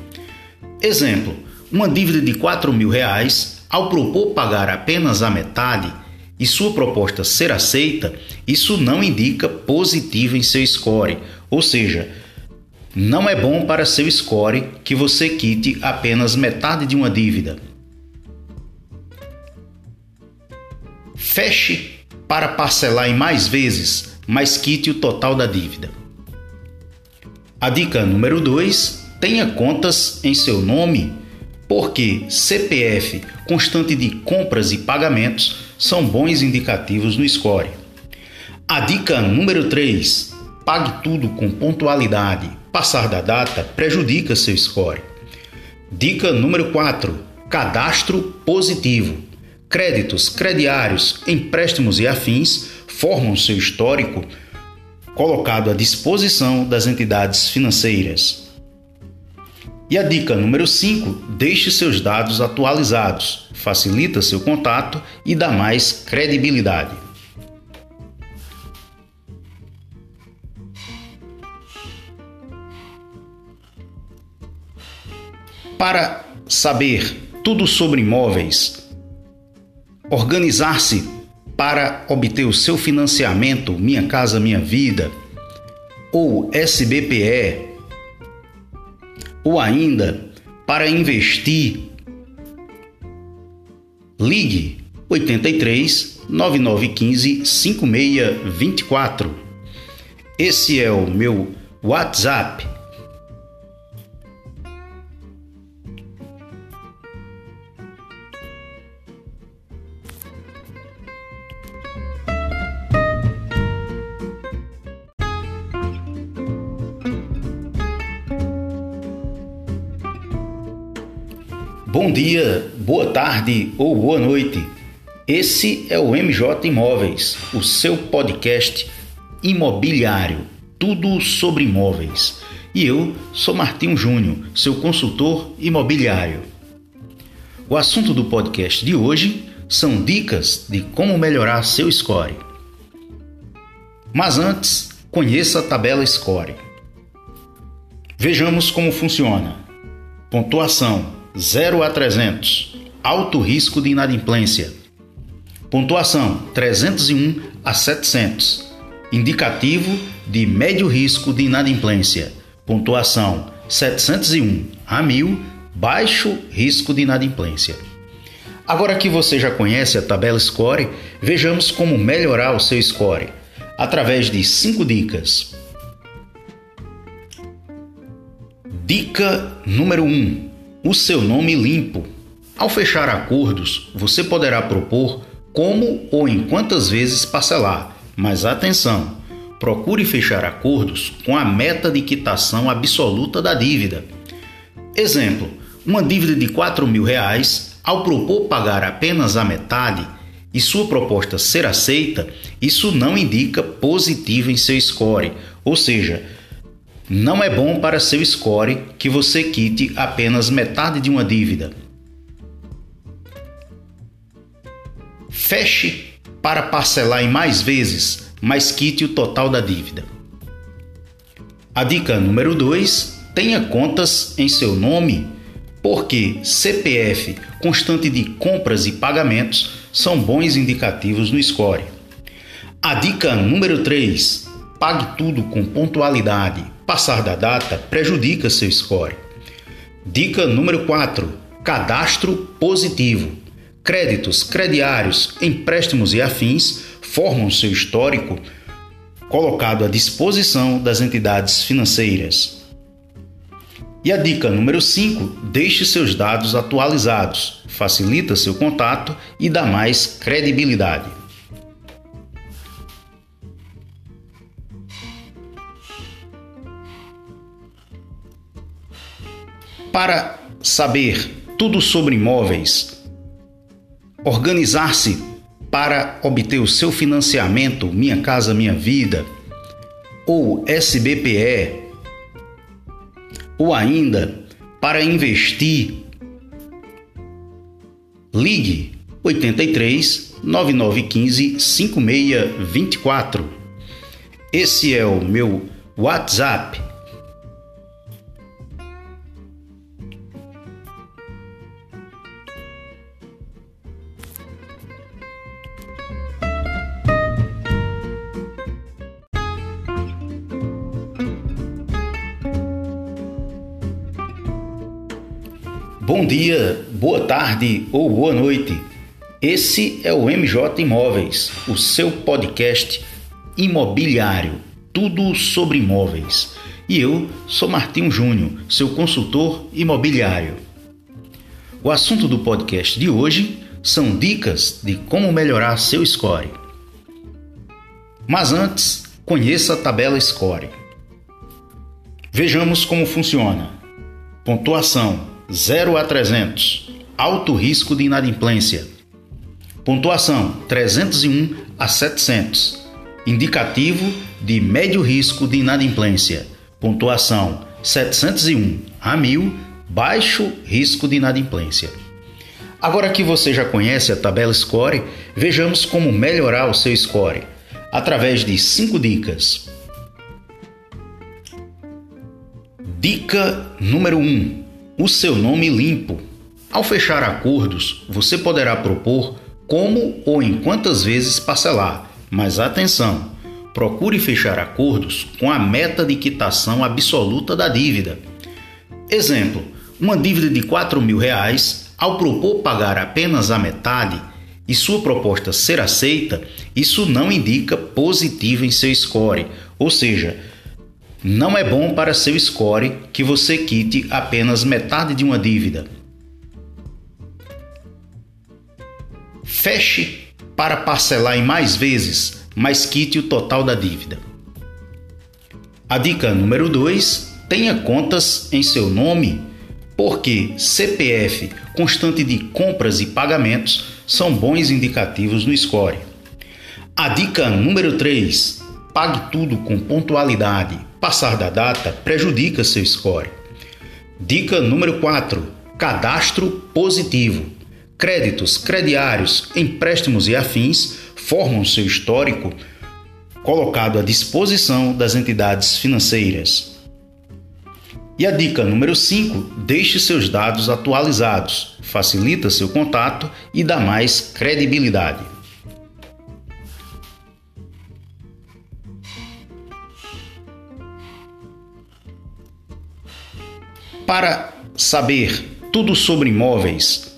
Exemplo: uma dívida de 4 mil reais, ao propor pagar apenas a metade e sua proposta ser aceita, isso não indica positivo em seu score, ou seja, não é bom para seu score que você quite apenas metade de uma dívida. Feche para parcelar em mais vezes, mas quite o total da dívida. A dica número 2: tenha contas em seu nome, porque CPF constante de compras e pagamentos são bons indicativos no score. A dica número 3: pague tudo com pontualidade Passar da data prejudica seu score. Dica número 4: cadastro positivo. Créditos, crediários, empréstimos e afins formam seu histórico colocado à disposição das entidades financeiras. E a dica número 5: deixe seus dados atualizados, facilita seu contato e dá mais credibilidade. Para saber tudo sobre imóveis, organizar-se para obter o seu financiamento Minha Casa Minha Vida ou SBPE, ou ainda para investir, ligue 83 9915 5624. Esse é o meu WhatsApp dia, boa tarde ou boa noite. Esse é o MJ Imóveis, o seu podcast imobiliário, tudo sobre imóveis. E eu sou Martinho Júnior, seu consultor imobiliário. O assunto do podcast de hoje são dicas de como melhorar seu score. Mas antes, conheça a tabela Score. Vejamos como funciona. Pontuação 0 a 300. Alto risco de inadimplência. Pontuação 301 a 700. Indicativo de médio risco de inadimplência. Pontuação 701 a 1000. Baixo risco de inadimplência. Agora que você já conhece a tabela Score, vejamos como melhorar o seu score através de 5 dicas. Dica número 1: um, o seu nome limpo. Ao fechar acordos, você poderá propor como ou em quantas vezes parcelar, mas atenção! Procure fechar acordos com a meta de quitação absoluta da dívida. Exemplo: uma dívida de 4 mil reais, ao propor pagar apenas a metade e sua proposta ser aceita, isso não indica positivo em seu score, ou seja, não é bom para seu score que você quite apenas metade de uma dívida. Feche para parcelar em mais vezes, mas quite o total da dívida. A dica número 2: tenha contas em seu nome, porque CPF, constante de compras e pagamentos, são bons indicativos no score. A dica número 3: pague tudo com pontualidade. Passar da data prejudica seu score. Dica número 4: cadastro positivo. Créditos, crediários, empréstimos e afins formam seu histórico colocado à disposição das entidades financeiras. E a dica número 5: deixe seus dados atualizados, facilita seu contato e dá mais credibilidade. Para saber tudo sobre imóveis, organizar-se para obter o seu financiamento Minha Casa Minha Vida ou SBPE, ou ainda para investir, ligue 83 9915 5624. Esse é o meu WhatsApp Bom dia, boa tarde ou boa noite. Esse é o MJ Imóveis, o seu podcast imobiliário, tudo sobre imóveis. E eu sou Martinho Júnior, seu consultor imobiliário. O assunto do podcast de hoje são dicas de como melhorar seu score. Mas antes, conheça a tabela score. Vejamos como funciona. Pontuação 0 a 300. Alto risco de inadimplência. Pontuação 301 a 700. Indicativo de médio risco de inadimplência. Pontuação 701 a 1000. Baixo risco de inadimplência. Agora que você já conhece a tabela Score, vejamos como melhorar o seu score através de 5 dicas. Dica número 1: um, o seu nome limpo. Ao fechar acordos, você poderá propor como ou em quantas vezes parcelar, mas atenção! Procure fechar acordos com a meta de quitação absoluta da dívida. Exemplo: uma dívida de 4 mil reais, ao propor pagar apenas a metade e sua proposta ser aceita, isso não indica positivo em seu score, ou seja, não é bom para seu score que você quite apenas metade de uma dívida. Feche para parcelar em mais vezes, mas quite o total da dívida. A dica número 2: tenha contas em seu nome, porque CPF, constante de compras e pagamentos, são bons indicativos no score. A dica número 3: pague tudo com pontualidade Passar da data prejudica seu score. Dica número 4: cadastro positivo. Créditos, crediários, empréstimos e afins formam seu histórico colocado à disposição das entidades financeiras. E a dica número 5: deixe seus dados atualizados, facilita seu contato e dá mais credibilidade. Para saber tudo sobre imóveis,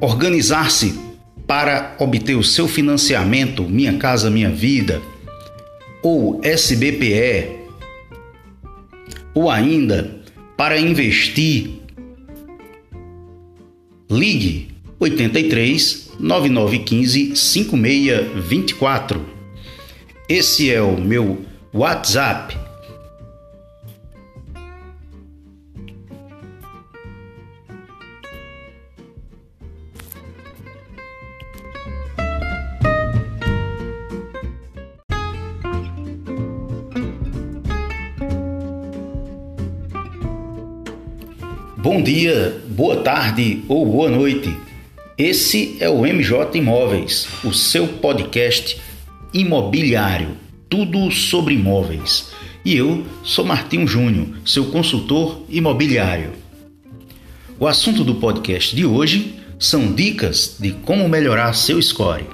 organizar-se para obter o seu financiamento Minha Casa Minha Vida ou SBPE, ou ainda para investir, ligue 83 9915 5624. Esse é o meu WhatsApp Bom dia, boa tarde ou boa noite. Esse é o MJ Imóveis, o seu podcast imobiliário, tudo sobre imóveis. E eu sou Martinho Júnior, seu consultor imobiliário. O assunto do podcast de hoje são dicas de como melhorar seu score.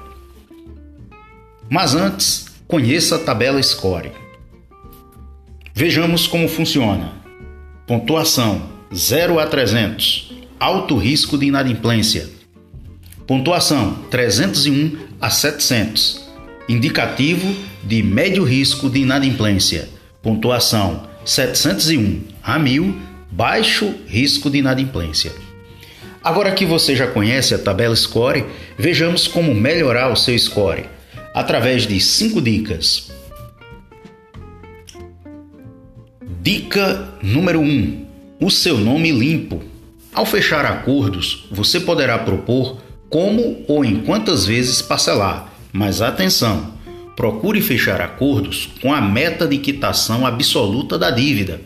Mas antes, conheça a tabela Score. Vejamos como funciona. Pontuação 0 a 300. Alto risco de inadimplência. Pontuação 301 a 700. Indicativo de médio risco de inadimplência. Pontuação 701 a 1000. Baixo risco de inadimplência. Agora que você já conhece a tabela Score, vejamos como melhorar o seu score através de cinco dicas. Dica número 1: um, o seu nome limpo. Ao fechar acordos, você poderá propor como ou em quantas vezes parcelar, mas atenção! Procure fechar acordos com a meta de quitação absoluta da dívida.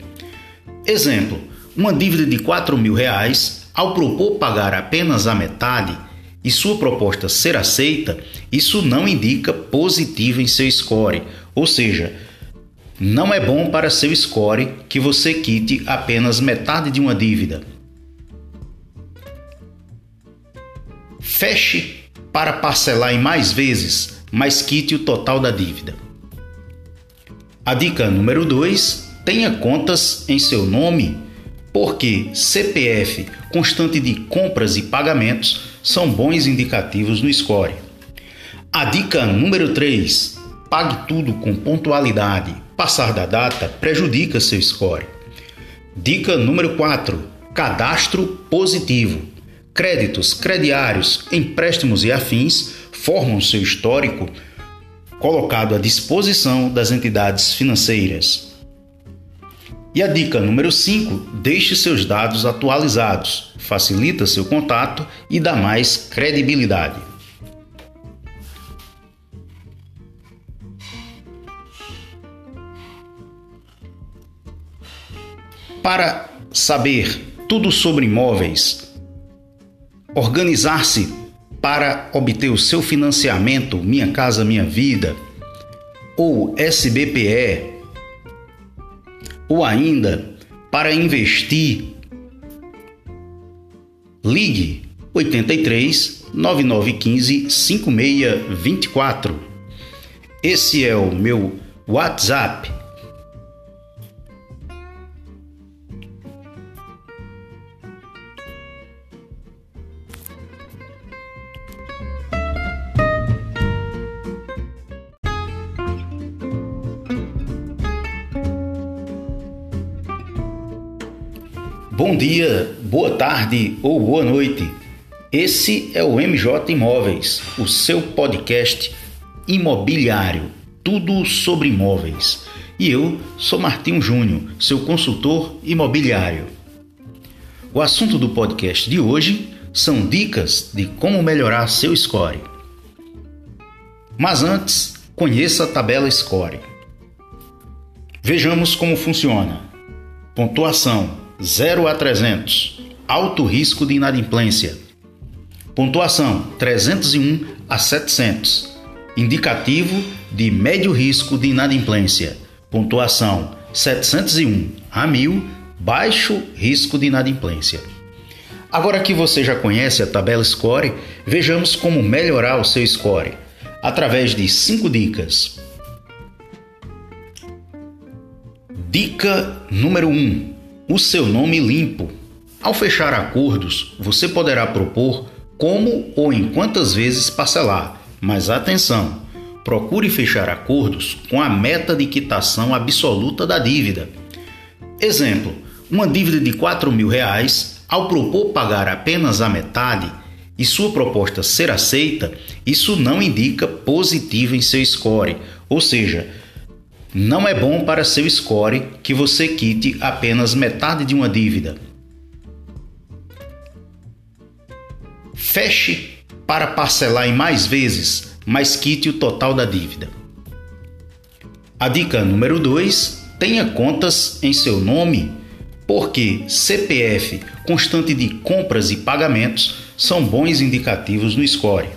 Exemplo: uma dívida de 4 mil reais, ao propor pagar apenas a metade, e sua proposta ser aceita, isso não indica positivo em seu score, ou seja, não é bom para seu score que você quite apenas metade de uma dívida. Feche para parcelar em mais vezes, mas quite o total da dívida. A dica número 2: tenha contas em seu nome, porque CPF constante de compras e pagamentos são bons indicativos no score. A dica número 3: pague tudo com pontualidade. Passar da data prejudica seu score. Dica número 4: cadastro positivo. Créditos, crediários, empréstimos e afins formam seu histórico colocado à disposição das entidades financeiras. E a dica número 5: deixe seus dados atualizados, facilita seu contato e dá mais credibilidade. Para saber tudo sobre imóveis, organizar-se para obter o seu financiamento Minha Casa Minha Vida ou SBPE ou ainda para investir, ligue 83 9915 5624. Esse é o meu WhatsApp Bom dia, boa tarde ou boa noite. Esse é o MJ Imóveis, o seu podcast imobiliário, tudo sobre imóveis. E eu sou Martinho Júnior, seu consultor imobiliário. O assunto do podcast de hoje são dicas de como melhorar seu score. Mas antes, conheça a tabela Score. Vejamos como funciona. Pontuação 0 a 300. Alto risco de inadimplência. Pontuação 301 a 700. Indicativo de médio risco de inadimplência. Pontuação 701 a 1000. Baixo risco de inadimplência. Agora que você já conhece a tabela Score, vejamos como melhorar o seu score através de 5 dicas. Dica número 1: um, o seu nome limpo. Ao fechar acordos, você poderá propor como ou em quantas vezes parcelar, mas atenção! Procure fechar acordos com a meta de quitação absoluta da dívida. Exemplo: uma dívida de 4 mil reais, ao propor pagar apenas a metade e sua proposta ser aceita, isso não indica positivo em seu score, ou seja, não é bom para seu score que você quite apenas metade de uma dívida. Feche para parcelar em mais vezes, mas quite o total da dívida. A dica número 2: tenha contas em seu nome, porque CPF constante de compras e pagamentos são bons indicativos no score.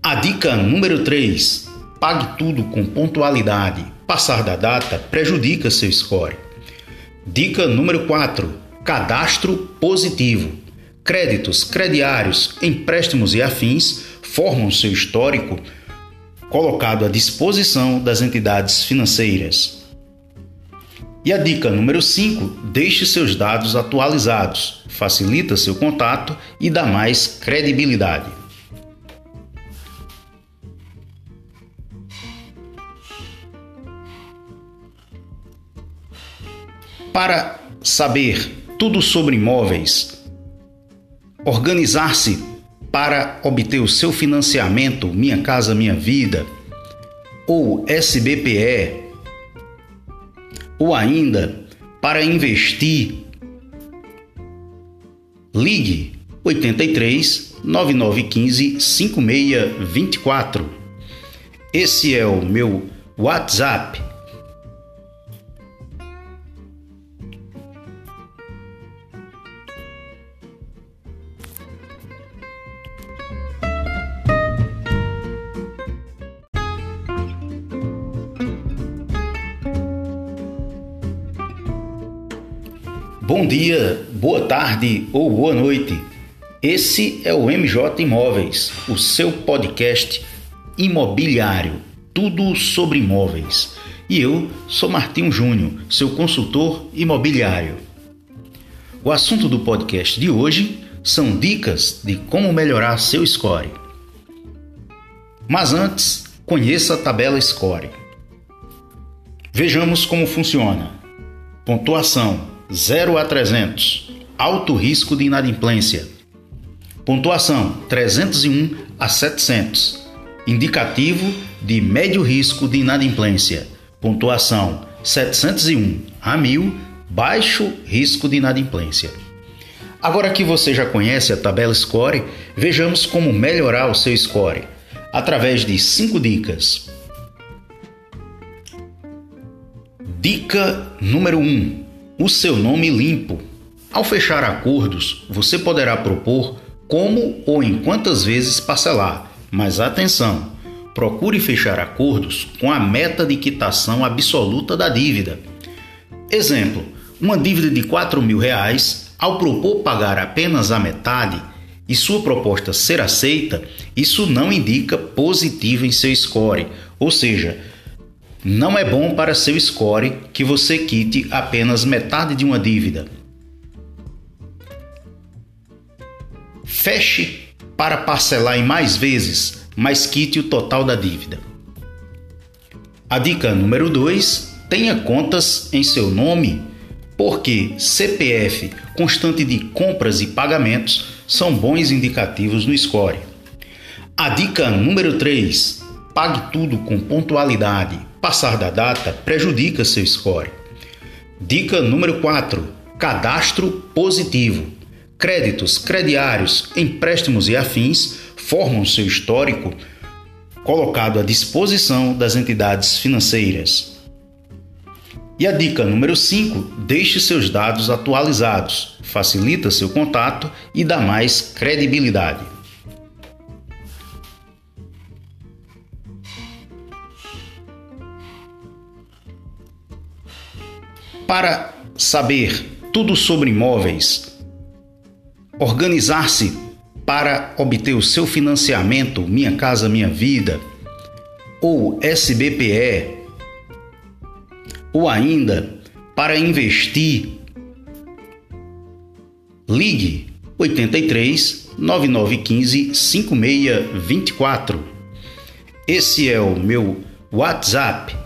A dica número 3: pague tudo com pontualidade Passar da data prejudica seu score. Dica número 4: cadastro positivo. créditos, crediários, empréstimos e afins formam seu histórico colocado à disposição das entidades financeiras. E a dica número 5: deixe seus dados atualizados, facilita seu contato e dá mais credibilidade. Para saber tudo sobre imóveis, organizar-se para obter o seu financiamento Minha Casa Minha Vida ou SBPE, ou ainda para investir, ligue 83 9915 5624. Esse é o meu WhatsApp Bom dia, boa tarde ou boa noite. Esse é o MJ Imóveis, o seu podcast imobiliário, tudo sobre imóveis. E eu sou Martinho Júnior, seu consultor imobiliário. O assunto do podcast de hoje são dicas de como melhorar seu score. Mas antes, conheça a tabela score. Vejamos como funciona. Pontuação 0 a 300. Alto risco de inadimplência. Pontuação 301 a 700. Indicativo de médio risco de inadimplência. Pontuação 701 a 1000. Baixo risco de inadimplência. Agora que você já conhece a tabela Score, vejamos como melhorar o seu score através de 5 dicas. Dica número 1: um, o seu nome limpo. Ao fechar acordos, você poderá propor como ou em quantas vezes parcelar, mas atenção! Procure fechar acordos com a meta de quitação absoluta da dívida. Exemplo: uma dívida de 4 mil reais, ao propor pagar apenas a metade e sua proposta ser aceita, isso não indica positivo em seu score, ou seja, não é bom para seu score que você quite apenas metade de uma dívida. Feche para parcelar em mais vezes, mas quite o total da dívida. A dica número 2: tenha contas em seu nome, porque CPF constante de compras e pagamentos são bons indicativos no score. A dica número 3: pague tudo com pontualidade Passar da data prejudica seu score. Dica número 4: cadastro positivo. Créditos, crediários, empréstimos e afins formam seu histórico colocado à disposição das entidades financeiras. E a dica número 5: deixe seus dados atualizados, facilita seu contato e dá mais credibilidade. Para saber tudo sobre imóveis, organizar-se para obter o seu financiamento Minha Casa Minha Vida ou SBPE, ou ainda para investir, ligue 83 9915 5624. Esse é o meu WhatsApp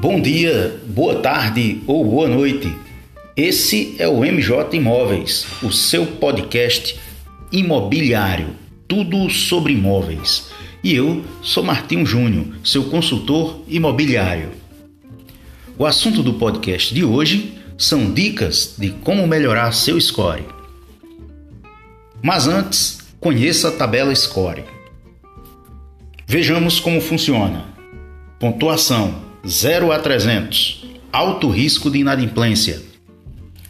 Bom dia, boa tarde ou boa noite. Esse é o MJ Imóveis, o seu podcast imobiliário, tudo sobre imóveis. E eu sou Martinho Júnior, seu consultor imobiliário. O assunto do podcast de hoje são dicas de como melhorar seu score. Mas antes, conheça a tabela Score. Vejamos como funciona. Pontuação 0 a 300. Alto risco de inadimplência.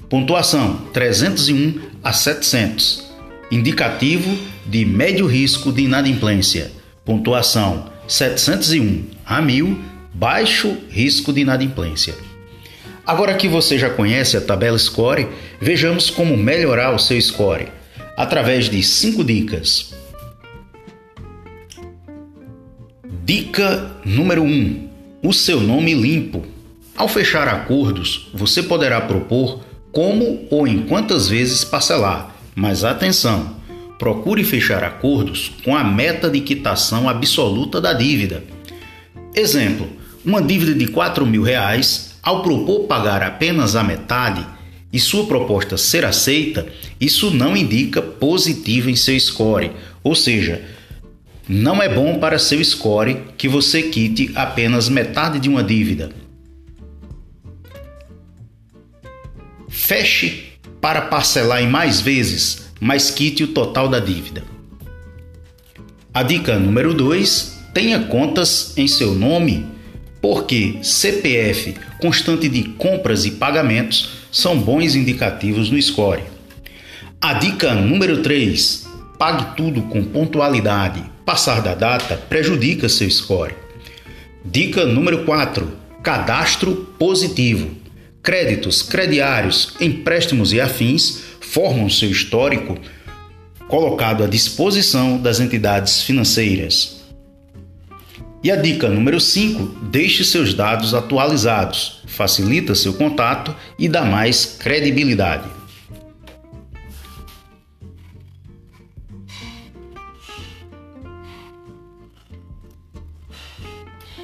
Pontuação 301 a 700. Indicativo de médio risco de inadimplência. Pontuação 701 a 1000, baixo risco de inadimplência. Agora que você já conhece a tabela Score, vejamos como melhorar o seu score através de 5 dicas. Dica número 1: um, o seu nome limpo. Ao fechar acordos, você poderá propor como ou em quantas vezes parcelar, mas atenção! Procure fechar acordos com a meta de quitação absoluta da dívida. Exemplo: uma dívida de 4 mil reais, ao propor pagar apenas a metade e sua proposta ser aceita, isso não indica positivo em seu score, ou seja, não é bom para seu score que você quite apenas metade de uma dívida. Feche para parcelar em mais vezes, mas quite o total da dívida. A dica número 2: tenha contas em seu nome, porque CPF constante de compras e pagamentos são bons indicativos no score. A dica número 3: pague tudo com pontualidade. Passar da data prejudica seu score. Dica número 4: cadastro positivo. Créditos, crediários, empréstimos e afins formam seu histórico colocado à disposição das entidades financeiras. E a dica número 5: deixe seus dados atualizados, facilita seu contato e dá mais credibilidade.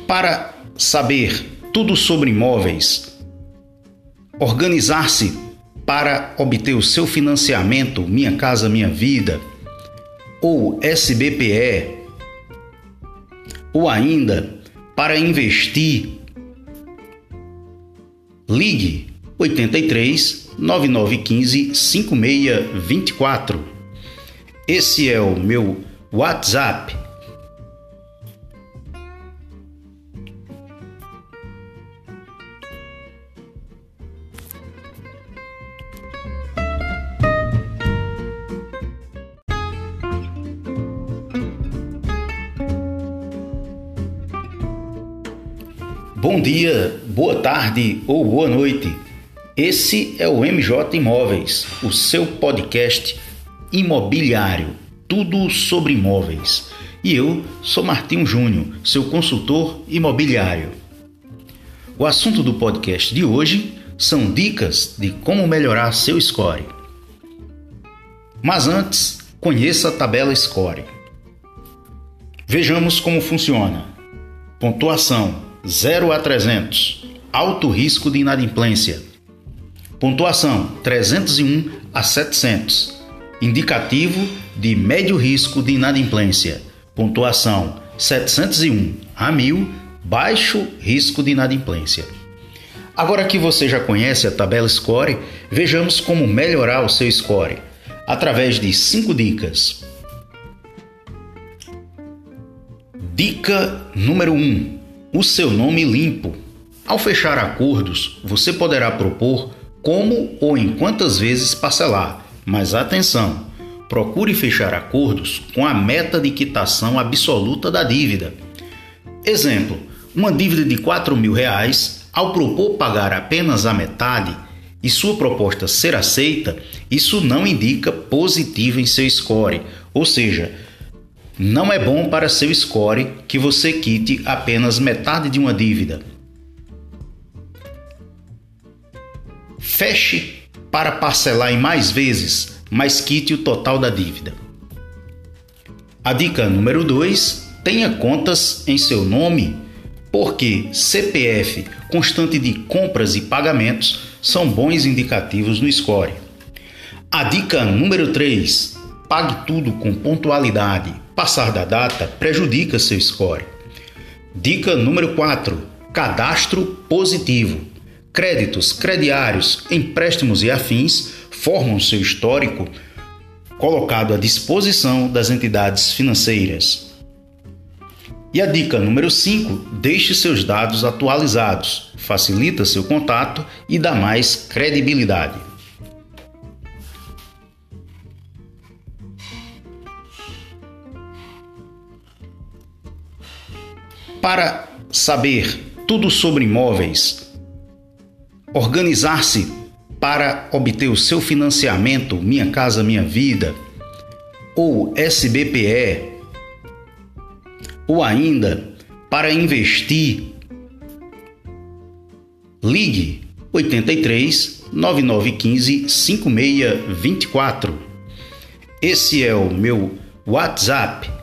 Para saber tudo sobre imóveis, organizar-se para obter o seu financiamento Minha Casa Minha Vida ou SBPE, ou ainda para investir, ligue 83 9915 5624. Esse é o meu WhatsApp Bom dia, boa tarde ou boa noite. Esse é o MJ Imóveis, o seu podcast imobiliário, tudo sobre imóveis. E eu sou Martinho Júnior, seu consultor imobiliário. O assunto do podcast de hoje são dicas de como melhorar seu score. Mas antes, conheça a tabela score. Vejamos como funciona. Pontuação 0 a 300. Alto risco de inadimplência. Pontuação 301 a 700. Indicativo de médio risco de inadimplência. Pontuação 701 a 1000. Baixo risco de inadimplência. Agora que você já conhece a tabela Score, vejamos como melhorar o seu score através de 5 dicas. Dica número 1: um, o seu nome limpo. Ao fechar acordos, você poderá propor como ou em quantas vezes parcelar, mas atenção! Procure fechar acordos com a meta de quitação absoluta da dívida. Exemplo: uma dívida de 4 mil reais, ao propor pagar apenas a metade e sua proposta ser aceita, isso não indica positivo em seu score, ou seja, não é bom para seu score que você quite apenas metade de uma dívida. Feche para parcelar em mais vezes, mas quite o total da dívida. A dica número 2: tenha contas em seu nome, porque CPF constante de compras e pagamentos são bons indicativos no score. A dica número 3: pague tudo com pontualidade Passar da data prejudica seu score. Dica número 4: cadastro positivo. Créditos, crediários, empréstimos e afins formam seu histórico colocado à disposição das entidades financeiras. E a dica número 5: deixe seus dados atualizados, facilita seu contato e dá mais credibilidade. Para saber tudo sobre imóveis, organizar-se para obter o seu financiamento Minha Casa Minha Vida ou SBPE, ou ainda para investir, ligue 83 9915 5624. Esse é o meu WhatsApp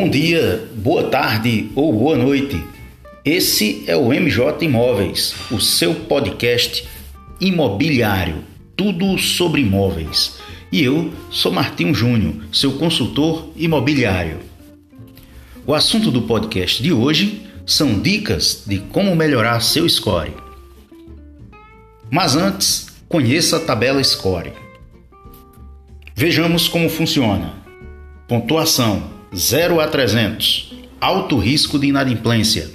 Bom dia, boa tarde ou boa noite. Esse é o MJ Imóveis, o seu podcast imobiliário, tudo sobre imóveis. E eu sou Martinho Júnior, seu consultor imobiliário. O assunto do podcast de hoje são dicas de como melhorar seu score. Mas antes, conheça a tabela score. Vejamos como funciona. Pontuação 0 a 300. Alto risco de inadimplência.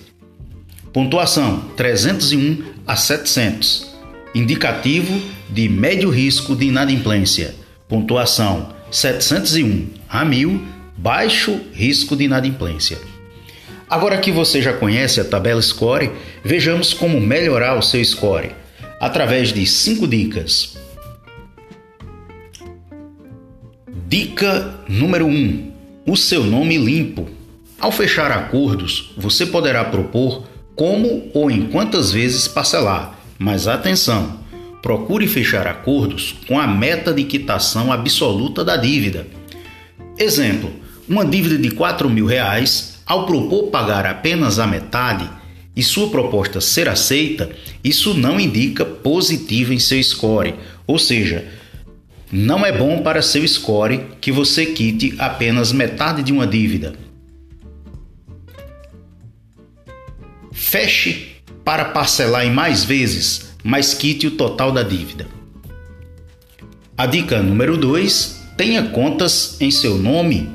Pontuação 301 a 700. Indicativo de médio risco de inadimplência. Pontuação 701 a 1000. Baixo risco de inadimplência. Agora que você já conhece a tabela Score, vejamos como melhorar o seu score através de 5 dicas. Dica número 1: um, o seu nome limpo. Ao fechar acordos, você poderá propor como ou em quantas vezes parcelar, mas atenção! Procure fechar acordos com a meta de quitação absoluta da dívida. Exemplo: uma dívida de 4 mil reais, ao propor pagar apenas a metade e sua proposta ser aceita, isso não indica positivo em seu score, ou seja, não é bom para seu score que você quite apenas metade de uma dívida. Feche para parcelar em mais vezes, mas quite o total da dívida. A dica número 2: tenha contas em seu nome,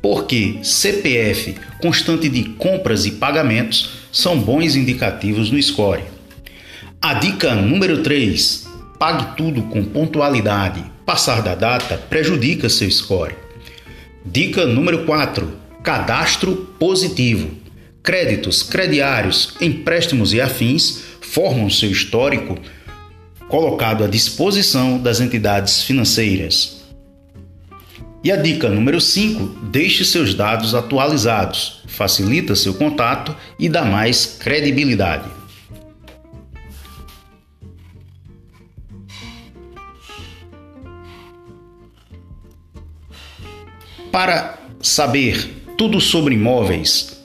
porque CPF constante de compras e pagamentos são bons indicativos no score. A dica número 3: pague tudo com pontualidade. Passar da data prejudica seu score. Dica número 4: cadastro positivo. Créditos, crediários, empréstimos e afins formam seu histórico colocado à disposição das entidades financeiras. E a dica número 5: deixe seus dados atualizados, facilita seu contato e dá mais credibilidade. Para saber tudo sobre imóveis,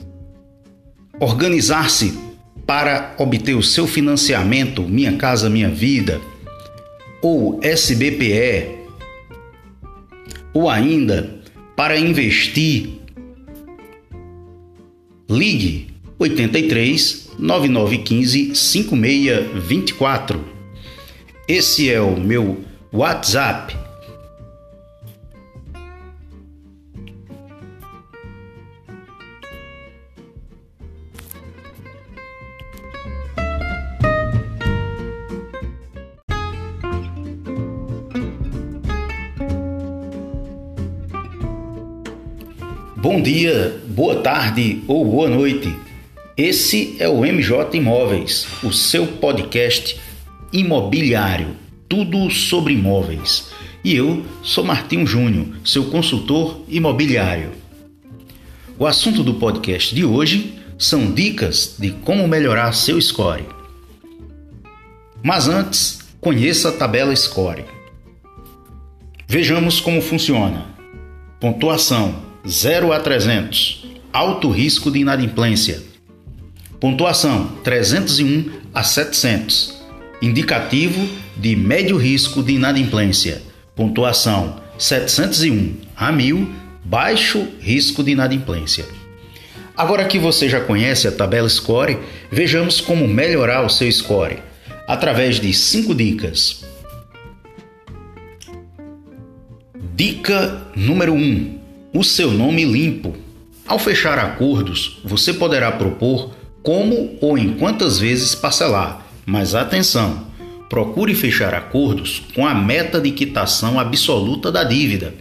organizar-se para obter o seu financiamento Minha Casa Minha Vida ou SBPE, ou ainda para investir, ligue 83 9915 5624. Esse é o meu WhatsApp dia, boa tarde ou boa noite. Esse é o MJ Imóveis, o seu podcast imobiliário, tudo sobre imóveis. E eu sou Martinho Júnior, seu consultor imobiliário. O assunto do podcast de hoje são dicas de como melhorar seu score. Mas antes, conheça a tabela Score. Vejamos como funciona. Pontuação 0 a 300. Alto risco de inadimplência. Pontuação 301 a 700. Indicativo de médio risco de inadimplência. Pontuação 701 a 1000. Baixo risco de inadimplência. Agora que você já conhece a tabela Score, vejamos como melhorar o seu score através de 5 dicas. Dica número 1: um, o seu nome limpo. Ao fechar acordos, você poderá propor como ou em quantas vezes parcelar, mas atenção! Procure fechar acordos com a meta de quitação absoluta da dívida.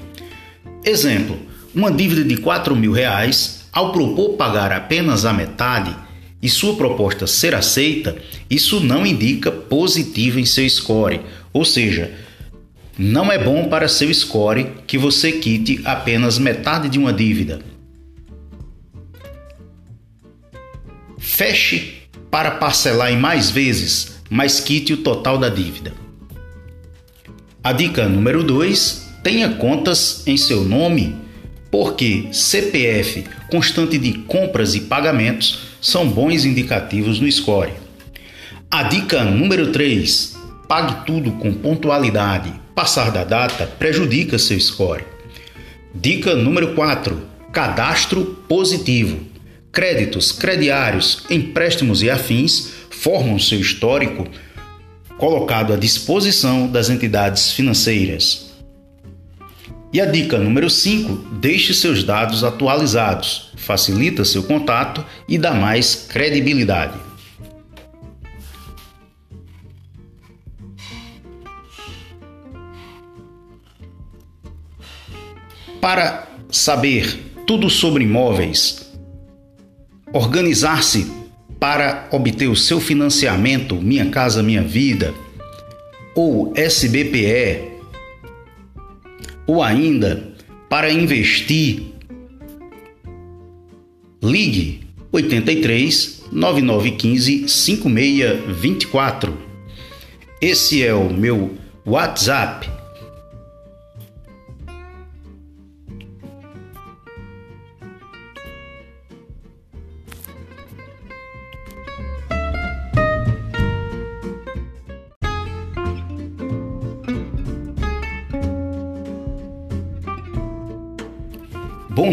Exemplo: uma dívida de 4 mil reais, ao propor pagar apenas a metade e sua proposta ser aceita, isso não indica positivo em seu score, ou seja, não é bom para seu score que você quite apenas metade de uma dívida. Feche para parcelar em mais vezes, mas quite o total da dívida. A dica número 2: tenha contas em seu nome, porque CPF constante de compras e pagamentos são bons indicativos no score. A dica número 3: pague tudo com pontualidade. Passar da data prejudica seu score. Dica número 4: cadastro positivo. Créditos, crediários, empréstimos e afins formam seu histórico colocado à disposição das entidades financeiras. E a dica número 5: deixe seus dados atualizados, facilita seu contato e dá mais credibilidade. Para saber tudo sobre imóveis, organizar-se para obter o seu financiamento Minha Casa Minha Vida ou SBPE, ou ainda para investir, ligue 83 9915 5624. Esse é o meu WhatsApp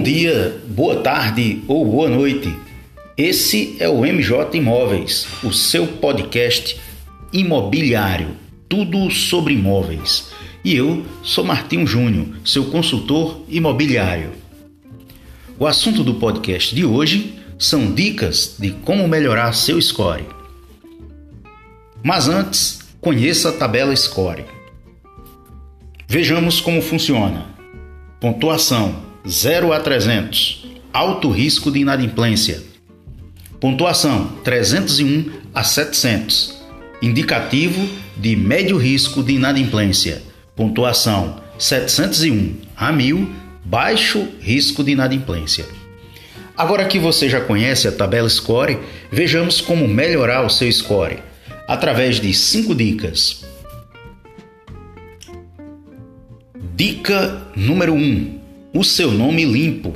dia, boa tarde ou boa noite. Esse é o MJ Imóveis, o seu podcast imobiliário, tudo sobre imóveis. E eu sou Martinho Júnior, seu consultor imobiliário. O assunto do podcast de hoje são dicas de como melhorar seu score. Mas antes, conheça a tabela Score. Vejamos como funciona. Pontuação 0 a 300. Alto risco de inadimplência. Pontuação 301 a 700. Indicativo de médio risco de inadimplência. Pontuação 701 a 1000. Baixo risco de inadimplência. Agora que você já conhece a tabela Score, vejamos como melhorar o seu score através de 5 dicas. Dica número 1: um, o seu nome limpo.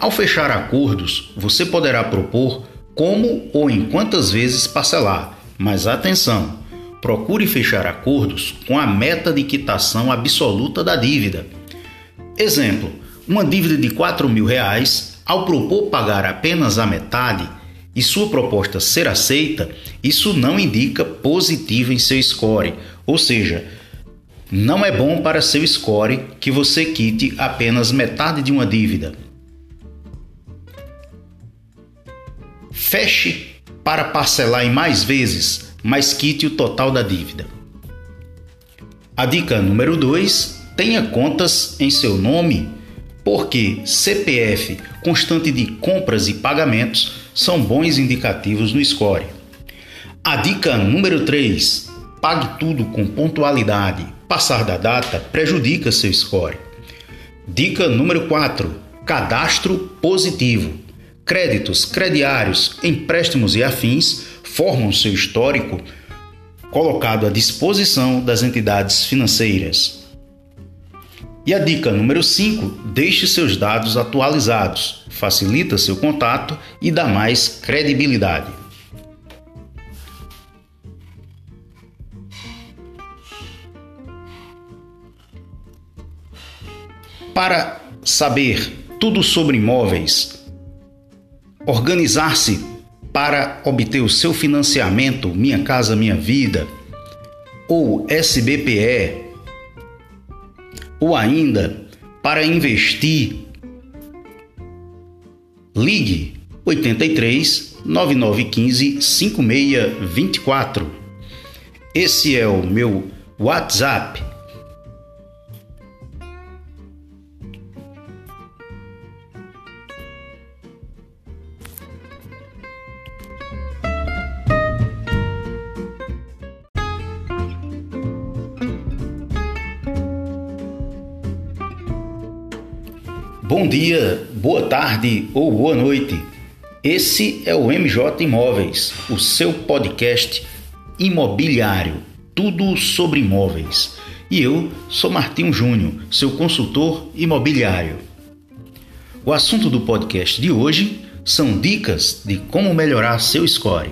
Ao fechar acordos, você poderá propor como ou em quantas vezes parcelar, mas atenção! Procure fechar acordos com a meta de quitação absoluta da dívida. Exemplo: uma dívida de 4 mil reais, ao propor pagar apenas a metade e sua proposta ser aceita, isso não indica positivo em seu score, ou seja, não é bom para seu score que você quite apenas metade de uma dívida. Feche para parcelar em mais vezes, mas quite o total da dívida. A dica número 2: tenha contas em seu nome, porque CPF constante de compras e pagamentos são bons indicativos no score. A dica número 3: pague tudo com pontualidade Passar da data prejudica seu score. Dica número 4: cadastro positivo. Créditos, crediários, empréstimos e afins formam seu histórico colocado à disposição das entidades financeiras. E a dica número 5: deixe seus dados atualizados, facilita seu contato e dá mais credibilidade. Para saber tudo sobre imóveis, organizar-se para obter o seu financiamento Minha Casa Minha Vida ou SBPE, ou ainda para investir, Ligue 83 9915 5624. Esse é o meu WhatsApp. Bom dia, boa tarde ou boa noite. Esse é o MJ Imóveis, o seu podcast imobiliário, tudo sobre imóveis. E eu sou Martinho Júnior, seu consultor imobiliário. O assunto do podcast de hoje são dicas de como melhorar seu score.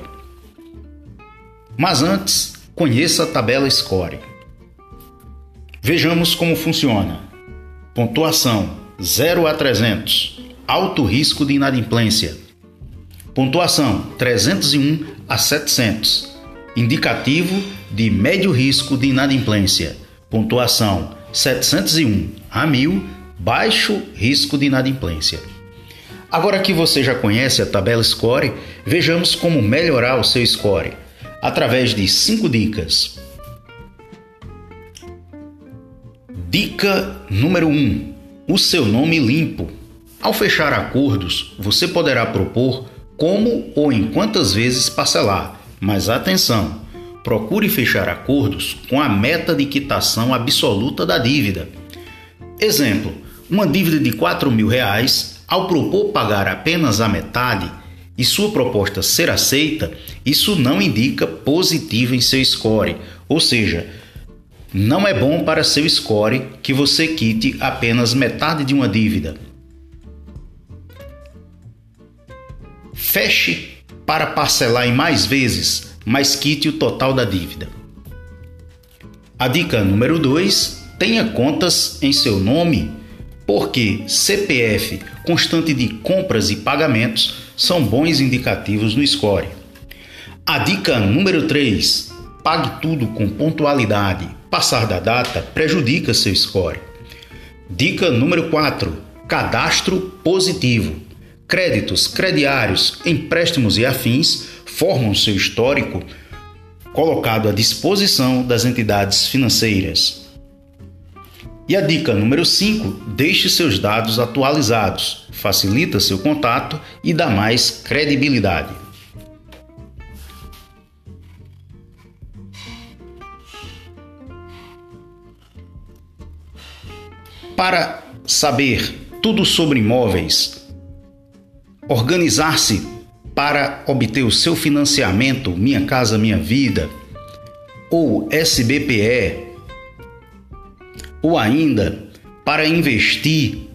Mas antes, conheça a tabela score. Vejamos como funciona. Pontuação 0 a 300. Alto risco de inadimplência. Pontuação 301 a 700. Indicativo de médio risco de inadimplência. Pontuação 701 a 1000. Baixo risco de inadimplência. Agora que você já conhece a tabela Score, vejamos como melhorar o seu score através de 5 dicas. Dica número 1: um, o seu nome limpo. Ao fechar acordos, você poderá propor como ou em quantas vezes parcelar, mas atenção! Procure fechar acordos com a meta de quitação absoluta da dívida. Exemplo: uma dívida de 4 mil reais, ao propor pagar apenas a metade e sua proposta ser aceita, isso não indica positivo em seu score, ou seja, não é bom para seu score que você quite apenas metade de uma dívida. Feche para parcelar em mais vezes, mas quite o total da dívida. A dica número 2: tenha contas em seu nome, porque CPF, constante de compras e pagamentos, são bons indicativos no score. A dica número 3: pague tudo com pontualidade Passar da data prejudica seu score. Dica número 4: cadastro positivo. Créditos, crediários, empréstimos e afins formam seu histórico colocado à disposição das entidades financeiras. E a dica número 5: deixe seus dados atualizados, facilita seu contato e dá mais credibilidade. Para saber tudo sobre imóveis, organizar-se para obter o seu financiamento Minha Casa Minha Vida ou SBPE, ou ainda para investir,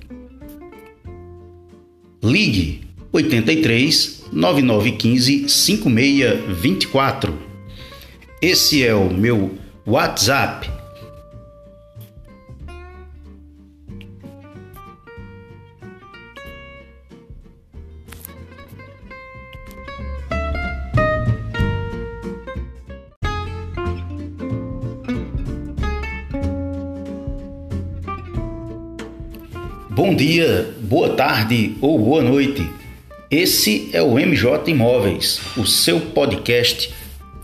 ligue 83 9915 5624. Esse é o meu WhatsApp dia, boa tarde ou boa noite. Esse é o MJ Imóveis, o seu podcast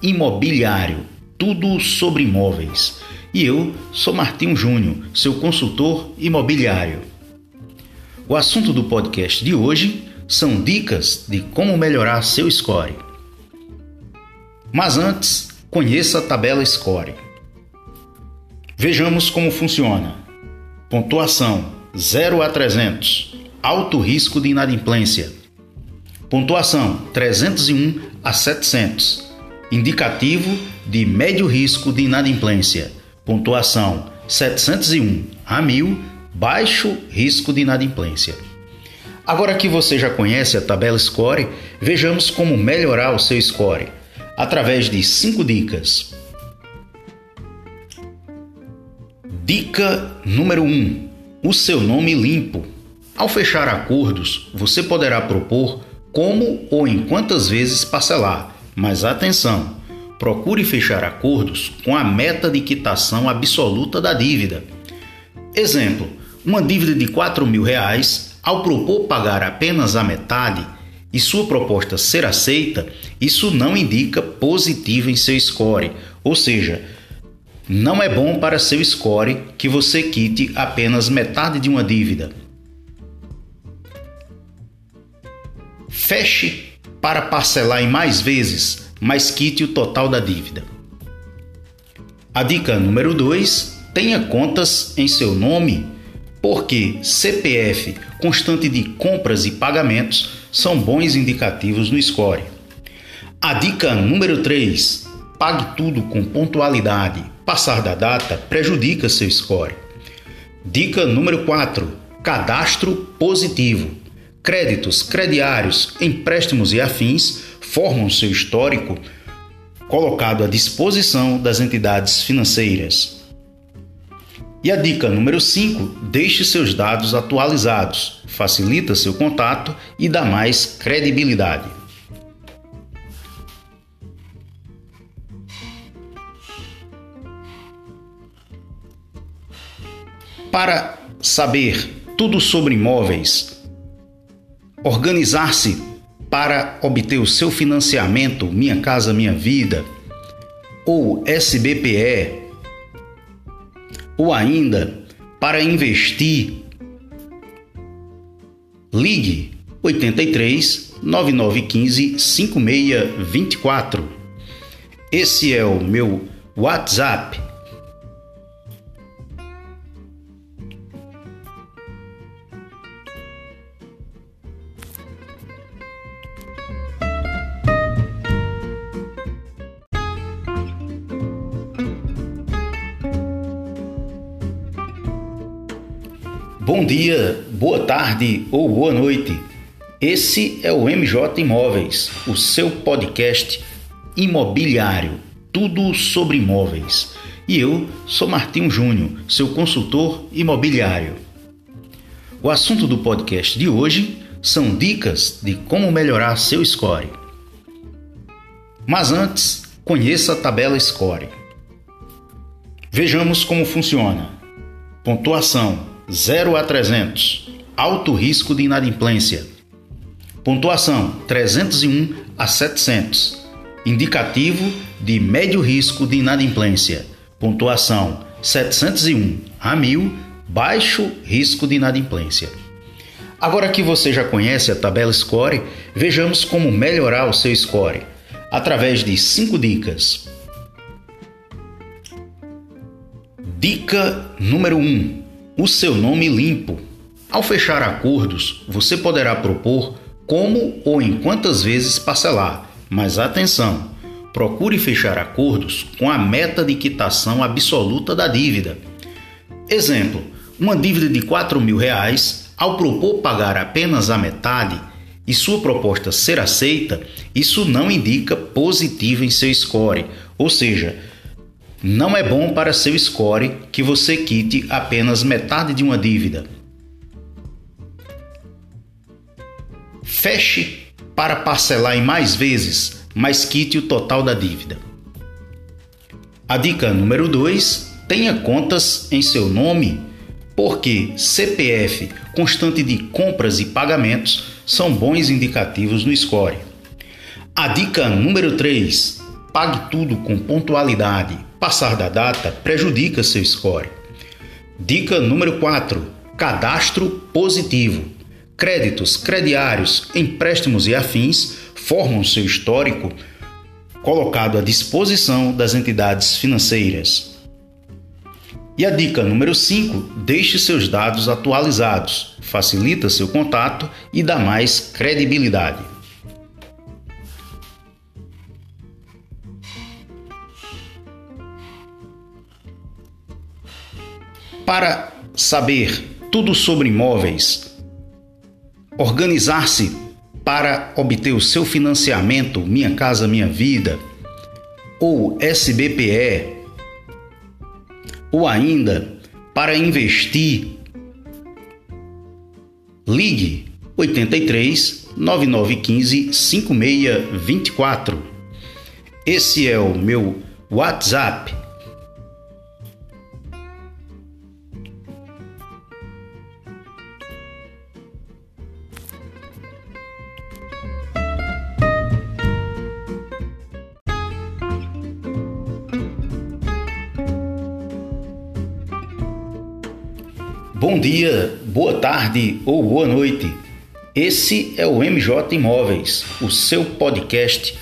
imobiliário, tudo sobre imóveis. E eu sou Martinho Júnior, seu consultor imobiliário. O assunto do podcast de hoje são dicas de como melhorar seu score. Mas antes, conheça a tabela Score. Vejamos como funciona. Pontuação 0 a 300. Alto risco de inadimplência. Pontuação 301 a 700. Indicativo de médio risco de inadimplência. Pontuação 701 a 1000. Baixo risco de inadimplência. Agora que você já conhece a tabela Score, vejamos como melhorar o seu score através de 5 dicas. Dica número 1: um, o seu nome limpo. Ao fechar acordos, você poderá propor como ou em quantas vezes parcelar, mas atenção! Procure fechar acordos com a meta de quitação absoluta da dívida. Exemplo: uma dívida de 4 mil reais, ao propor pagar apenas a metade e sua proposta ser aceita, isso não indica positivo em seu score, ou seja, não é bom para seu score que você quite apenas metade de uma dívida. Feche para parcelar em mais vezes, mas quite o total da dívida. A dica número 2: tenha contas em seu nome, porque CPF constante de compras e pagamentos são bons indicativos no score. A dica número 3: pague tudo com pontualidade. Passar da data prejudica seu score. Dica número 4: cadastro positivo. Créditos, crediários, empréstimos e afins formam seu histórico colocado à disposição das entidades financeiras. E a dica número 5: deixe seus dados atualizados, facilita seu contato e dá mais credibilidade. Para saber tudo sobre imóveis, organizar-se para obter o seu financiamento Minha Casa Minha Vida ou SBPE, ou ainda para investir, ligue 83 9915 5624. Esse é o meu WhatsApp Bom dia, boa tarde ou boa noite. Esse é o MJ Imóveis, o seu podcast imobiliário, tudo sobre imóveis. E eu sou Martinho Júnior, seu consultor imobiliário. O assunto do podcast de hoje são dicas de como melhorar seu score. Mas antes, conheça a tabela Score. Vejamos como funciona. Pontuação 0 a 300. Alto risco de inadimplência. Pontuação 301 a 700. Indicativo de médio risco de inadimplência. Pontuação 701 a 1000. Baixo risco de inadimplência. Agora que você já conhece a tabela Score, vejamos como melhorar o seu score através de 5 dicas. Dica número 1: um, o seu nome limpo. Ao fechar acordos, você poderá propor como ou em quantas vezes parcelar, mas atenção! Procure fechar acordos com a meta de quitação absoluta da dívida. Exemplo: uma dívida de 4 mil reais, ao propor pagar apenas a metade e sua proposta ser aceita, isso não indica positivo em seu score, ou seja, não é bom para seu score que você quite apenas metade de uma dívida. Feche para parcelar em mais vezes, mas quite o total da dívida. A dica número 2: tenha contas em seu nome, porque CPF constante de compras e pagamentos são bons indicativos no score. A dica número 3: pague tudo com pontualidade Passar da data prejudica seu score. Dica número 4: cadastro positivo. Créditos, crediários, empréstimos e afins formam seu histórico colocado à disposição das entidades financeiras. E a dica número 5: deixe seus dados atualizados, facilita seu contato e dá mais credibilidade. Para saber tudo sobre imóveis, organizar-se para obter o seu financiamento Minha Casa Minha Vida ou SBPE, ou ainda para investir, ligue 83 9915 5624. Esse é o meu WhatsApp dia, boa tarde ou boa noite. Esse é o MJ Imóveis, o seu podcast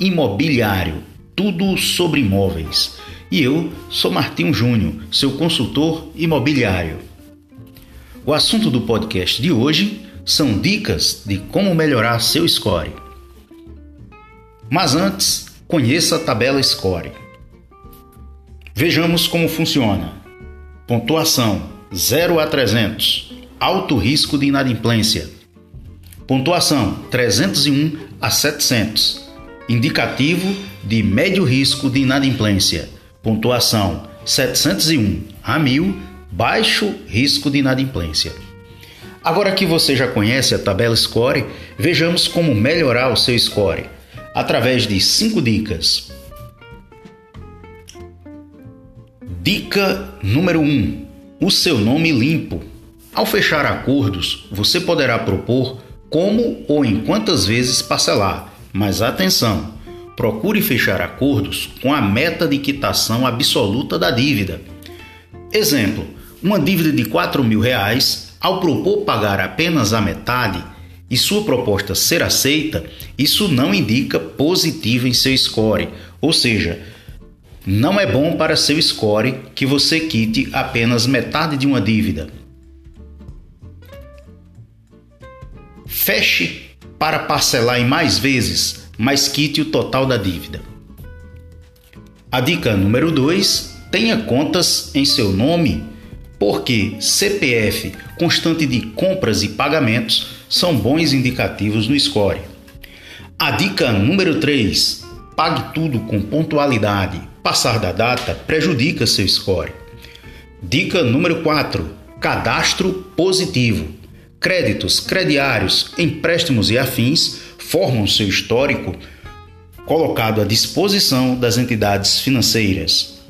imobiliário, tudo sobre imóveis. E eu sou Martinho Júnior, seu consultor imobiliário. O assunto do podcast de hoje são dicas de como melhorar seu score. Mas antes, conheça a tabela score. Vejamos como funciona. Pontuação 0 a 300. Alto risco de inadimplência. Pontuação 301 a 700. Indicativo de médio risco de inadimplência. Pontuação 701 a 1000. Baixo risco de inadimplência. Agora que você já conhece a tabela Score, vejamos como melhorar o seu score através de 5 dicas. Dica número 1: um, o seu nome limpo. Ao fechar acordos, você poderá propor como ou em quantas vezes parcelar, mas atenção! Procure fechar acordos com a meta de quitação absoluta da dívida. Exemplo: uma dívida de 4 mil reais, ao propor pagar apenas a metade e sua proposta ser aceita, isso não indica positivo em seu score, ou seja, não é bom para seu score que você quite apenas metade de uma dívida. Feche para parcelar em mais vezes, mas quite o total da dívida. A dica número 2: tenha contas em seu nome, porque CPF constante de compras e pagamentos são bons indicativos no score. A dica número 3: pague tudo com pontualidade Passar da data prejudica seu score. Dica número 4: cadastro positivo. Créditos, crediários, empréstimos e afins formam seu histórico colocado à disposição das entidades financeiras.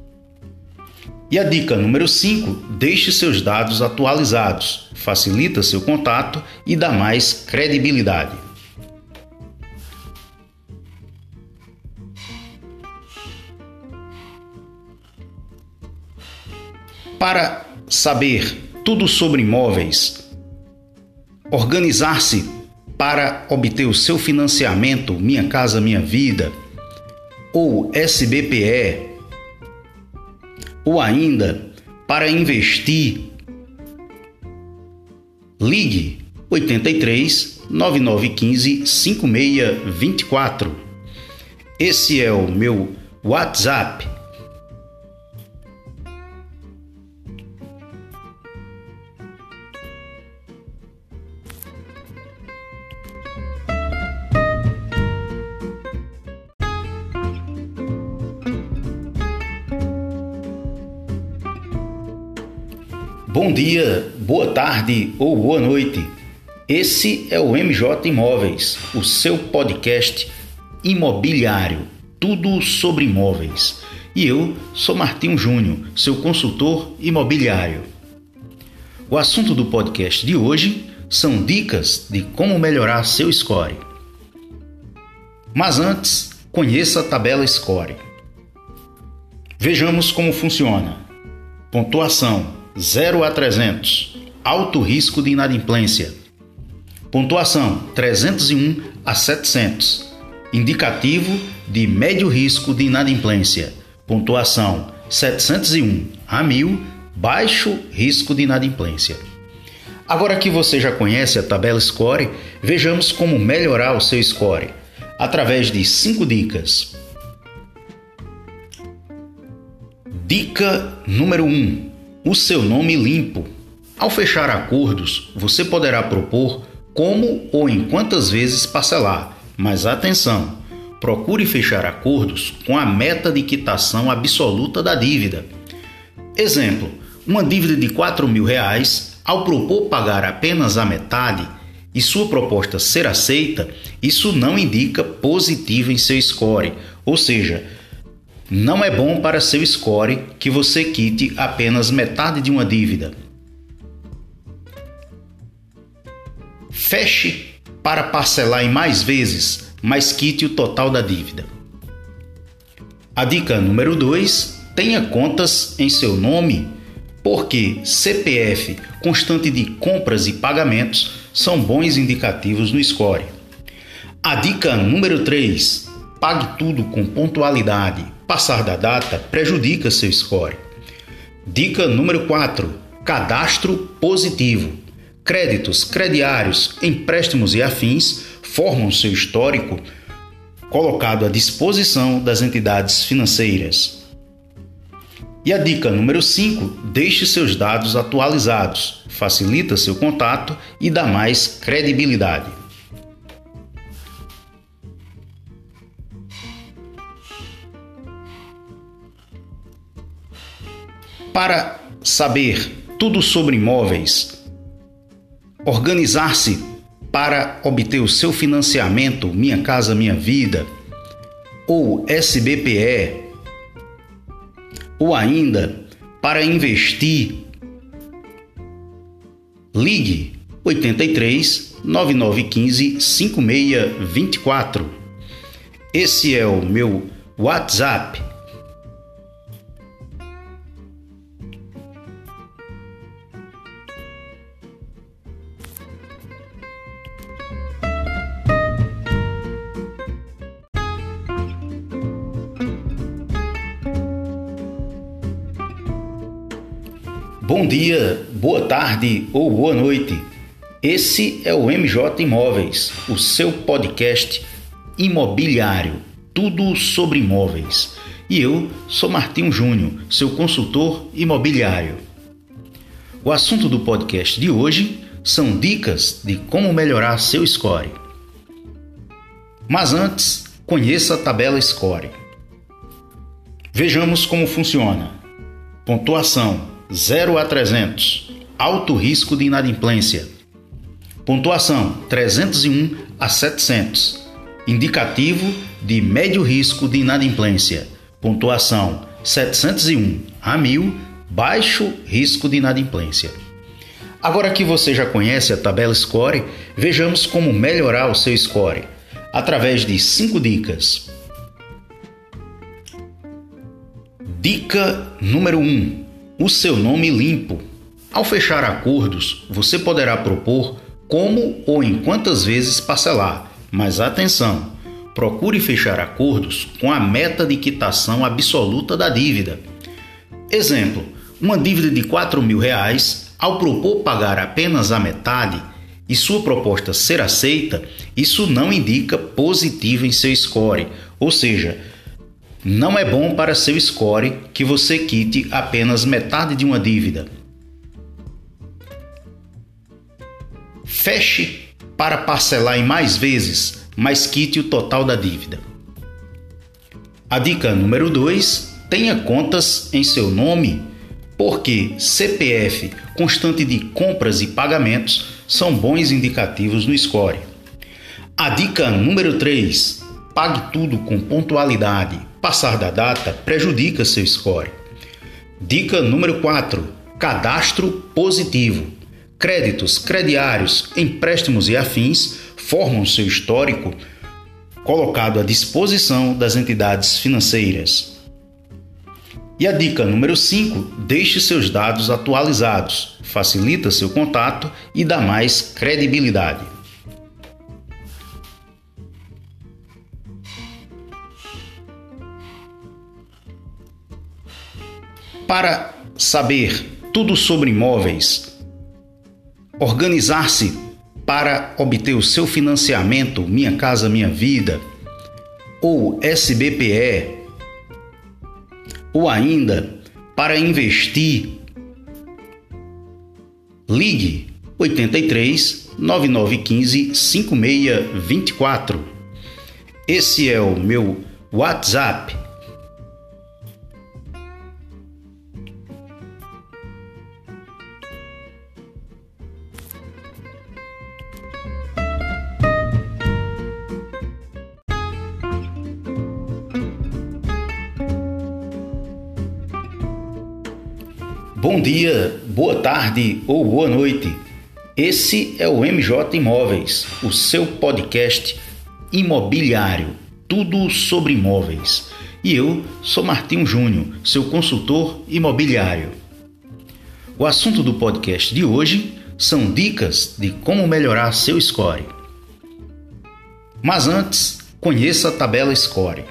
E a dica número 5: deixe seus dados atualizados, facilita seu contato e dá mais credibilidade. Para saber tudo sobre imóveis, organizar-se para obter o seu financiamento Minha Casa Minha Vida ou SBPE, ou ainda para investir, ligue 83 9915 5624. Esse é o meu WhatsApp Bom dia, boa tarde ou boa noite. Esse é o MJ Imóveis, o seu podcast imobiliário, tudo sobre imóveis. E eu sou Martinho Júnior, seu consultor imobiliário. O assunto do podcast de hoje são dicas de como melhorar seu score. Mas antes, conheça a tabela Score. Vejamos como funciona. Pontuação 0 a 300. Alto risco de inadimplência. Pontuação 301 a 700. Indicativo de médio risco de inadimplência. Pontuação 701 a 1000. Baixo risco de inadimplência. Agora que você já conhece a tabela Score, vejamos como melhorar o seu score através de 5 dicas. Dica número 1: um, o seu nome limpo. Ao fechar acordos, você poderá propor como ou em quantas vezes parcelar, mas atenção! Procure fechar acordos com a meta de quitação absoluta da dívida. Exemplo: uma dívida de 4 mil reais, ao propor pagar apenas a metade e sua proposta ser aceita, isso não indica positivo em seu score, ou seja, não é bom para seu score que você quite apenas metade de uma dívida. Feche para parcelar em mais vezes, mas quite o total da dívida. A dica número 2: tenha contas em seu nome, porque CPF, constante de compras e pagamentos, são bons indicativos no score. A dica número 3: pague tudo com pontualidade. Passar da data prejudica seu score. Dica número 4: cadastro positivo. Créditos, crediários, empréstimos e afins formam seu histórico colocado à disposição das entidades financeiras. E a dica número 5: deixe seus dados atualizados, facilita seu contato e dá mais credibilidade. Para saber tudo sobre imóveis, organizar-se para obter o seu financiamento Minha Casa Minha Vida ou SBPE ou ainda para investir, ligue 83 9915 5624. Esse é o meu WhatsApp Bom dia, boa tarde ou boa noite. Esse é o MJ Imóveis, o seu podcast imobiliário, tudo sobre imóveis. E eu sou Martinho Júnior, seu consultor imobiliário. O assunto do podcast de hoje são dicas de como melhorar seu score. Mas antes, conheça a tabela Score. Vejamos como funciona. Pontuação 0 a 300. Alto risco de inadimplência. Pontuação 301 a 700. Indicativo de médio risco de inadimplência. Pontuação 701 a 1000. Baixo risco de inadimplência. Agora que você já conhece a tabela Score, vejamos como melhorar o seu score através de 5 dicas. Dica número 1: um, o seu nome limpo. Ao fechar acordos, você poderá propor como ou em quantas vezes parcelar, mas atenção! Procure fechar acordos com a meta de quitação absoluta da dívida. Exemplo: uma dívida de 4 mil reais, ao propor pagar apenas a metade e sua proposta ser aceita, isso não indica positivo em seu score, ou seja, não é bom para seu score que você quite apenas metade de uma dívida. Feche para parcelar em mais vezes, mas quite o total da dívida. A dica número 2: tenha contas em seu nome, porque CPF, constante de compras e pagamentos, são bons indicativos no score. A dica número 3: pague tudo com pontualidade Passar da data prejudica seu score. Dica número 4: cadastro positivo. Créditos, crediários, empréstimos e afins formam seu histórico colocado à disposição das entidades financeiras. E a dica número 5: deixe seus dados atualizados, facilita seu contato e dá mais credibilidade. Para saber tudo sobre imóveis, organizar-se para obter o seu financiamento Minha Casa Minha Vida ou SBPE, ou ainda para investir, ligue 83 9915 5624. Esse é o meu WhatsApp Bom dia, boa tarde ou boa noite. Esse é o MJ Imóveis, o seu podcast imobiliário, tudo sobre imóveis. E eu sou Martinho Júnior, seu consultor imobiliário. O assunto do podcast de hoje são dicas de como melhorar seu score. Mas antes, conheça a tabela Score.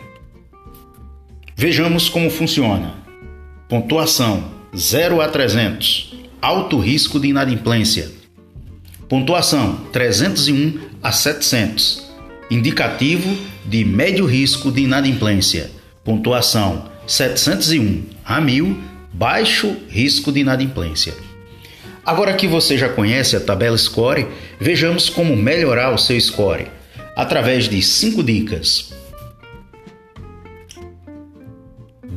Vejamos como funciona. Pontuação 0 a 300. Alto risco de inadimplência. Pontuação 301 a 700. Indicativo de médio risco de inadimplência. Pontuação 701 a 1000. Baixo risco de inadimplência. Agora que você já conhece a tabela Score, vejamos como melhorar o seu score através de 5 dicas.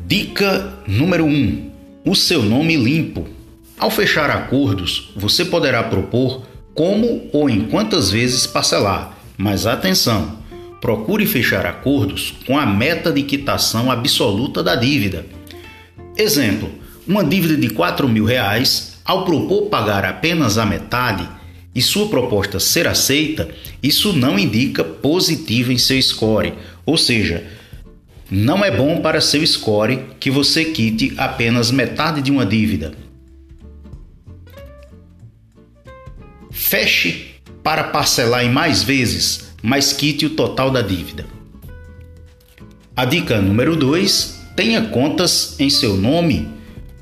Dica número 1: um, o seu nome limpo. Ao fechar acordos, você poderá propor como ou em quantas vezes parcelar, mas atenção! Procure fechar acordos com a meta de quitação absoluta da dívida. Exemplo: uma dívida de 4 mil reais, ao propor pagar apenas a metade e sua proposta ser aceita, isso não indica positivo em seu score, ou seja, não é bom para seu score que você quite apenas metade de uma dívida. Feche para parcelar em mais vezes, mas quite o total da dívida. A dica número 2: tenha contas em seu nome,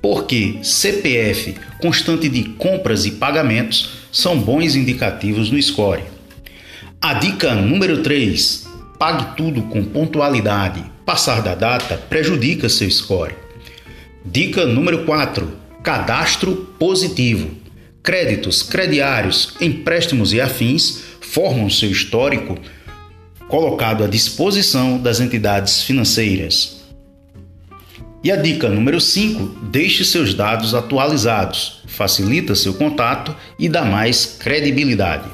porque CPF constante de compras e pagamentos são bons indicativos no score. A dica número 3: pague tudo com pontualidade Passar da data prejudica seu score. Dica número 4: cadastro positivo. Créditos, crediários, empréstimos e afins formam seu histórico colocado à disposição das entidades financeiras. E a dica número 5: deixe seus dados atualizados, facilita seu contato e dá mais credibilidade.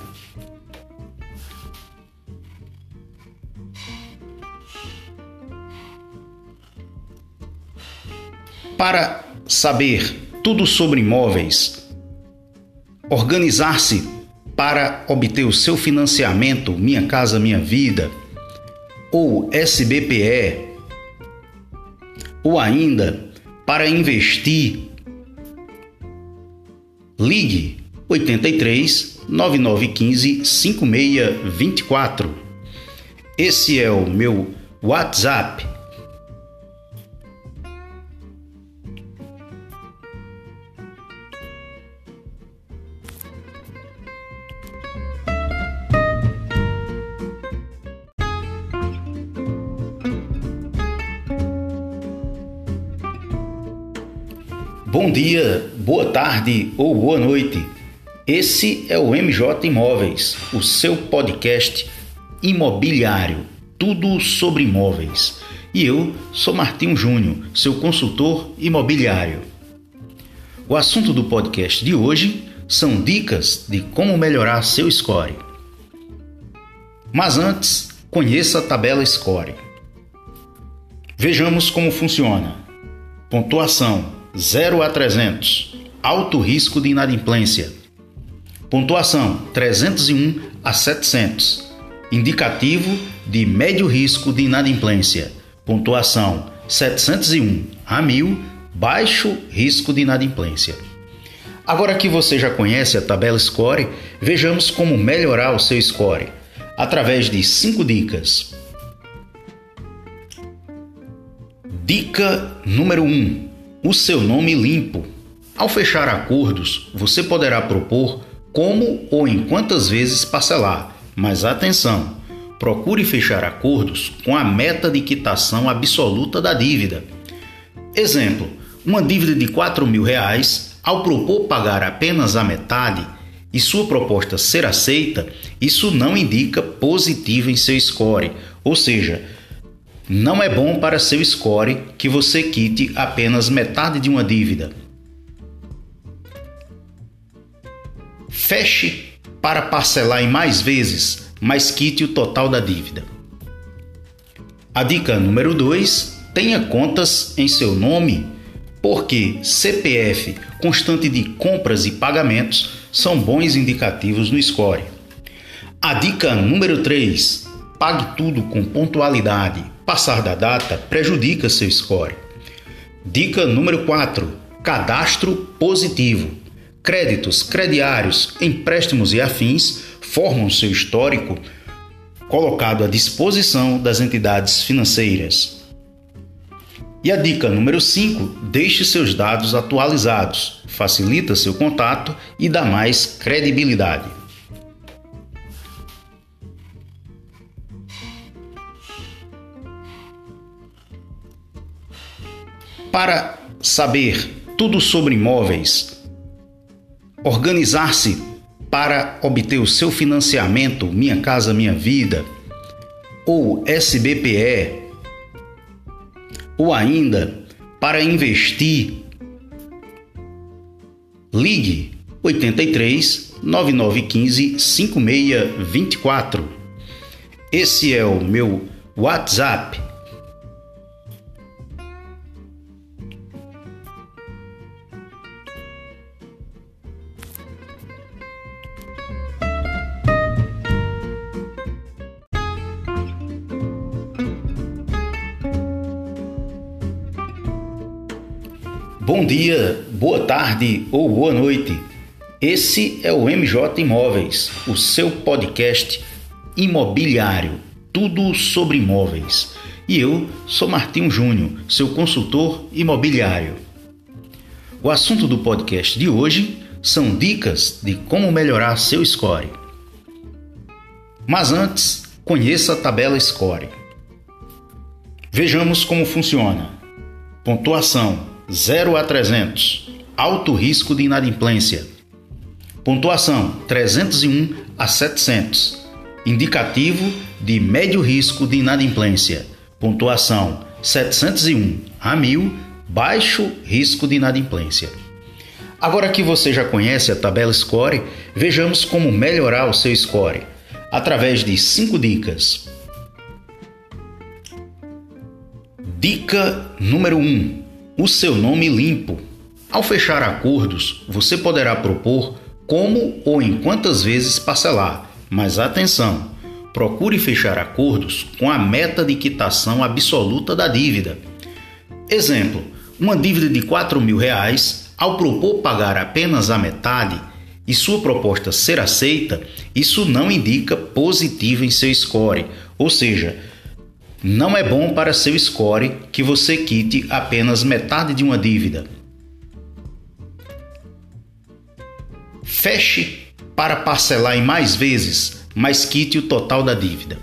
Para saber tudo sobre imóveis, organizar-se para obter o seu financiamento Minha Casa Minha Vida ou SBPE, ou ainda para investir, ligue 83 9915 5624. Esse é o meu WhatsApp Bom dia, boa tarde ou boa noite. Esse é o MJ Imóveis, o seu podcast imobiliário, tudo sobre imóveis. E eu sou Martinho Júnior, seu consultor imobiliário. O assunto do podcast de hoje são dicas de como melhorar seu score. Mas antes, conheça a tabela Score. Vejamos como funciona. Pontuação 0 a 300. Alto risco de inadimplência. Pontuação 301 a 700. Indicativo de médio risco de inadimplência. Pontuação 701 a 1000. Baixo risco de inadimplência. Agora que você já conhece a tabela Score, vejamos como melhorar o seu score através de 5 dicas. Dica número 1: um, o seu nome limpo. Ao fechar acordos, você poderá propor como ou em quantas vezes parcelar, mas atenção! Procure fechar acordos com a meta de quitação absoluta da dívida. Exemplo: uma dívida de 4 mil reais, ao propor pagar apenas a metade e sua proposta ser aceita, isso não indica positivo em seu score, ou seja, não é bom para seu score que você quite apenas metade de uma dívida. Feche para parcelar em mais vezes, mas quite o total da dívida. A dica número 2: tenha contas em seu nome, porque CPF constante de compras e pagamentos são bons indicativos no score. A dica número 3: pague tudo com pontualidade Passar da data prejudica seu score. Dica número 4: cadastro positivo. créditos, crediários, empréstimos e afins formam seu histórico colocado à disposição das entidades financeiras. E a dica número 5: deixe seus dados atualizados, facilita seu contato e dá mais credibilidade. Para saber tudo sobre imóveis, organizar-se para obter o seu financiamento Minha Casa Minha Vida ou SBPE, ou ainda para investir, ligue 83 9915 5624. Esse é o meu WhatsApp Bom dia, boa tarde ou boa noite. Esse é o MJ Imóveis, o seu podcast imobiliário, tudo sobre imóveis. E eu sou Martinho Júnior, seu consultor imobiliário. O assunto do podcast de hoje são dicas de como melhorar seu score. Mas antes, conheça a tabela score. Vejamos como funciona. Pontuação 0 a 300. Alto risco de inadimplência. Pontuação 301 a 700. Indicativo de médio risco de inadimplência. Pontuação 701 a 1000. Baixo risco de inadimplência. Agora que você já conhece a tabela Score, vejamos como melhorar o seu score através de 5 dicas. Dica número 1: um, o seu nome limpo. Ao fechar acordos, você poderá propor como ou em quantas vezes parcelar, mas atenção! Procure fechar acordos com a meta de quitação absoluta da dívida. Exemplo: uma dívida de 4 mil reais, ao propor pagar apenas a metade e sua proposta ser aceita, isso não indica positivo em seu score, ou seja, não é bom para seu score que você quite apenas metade de uma dívida. Feche para parcelar em mais vezes, mas quite o total da dívida.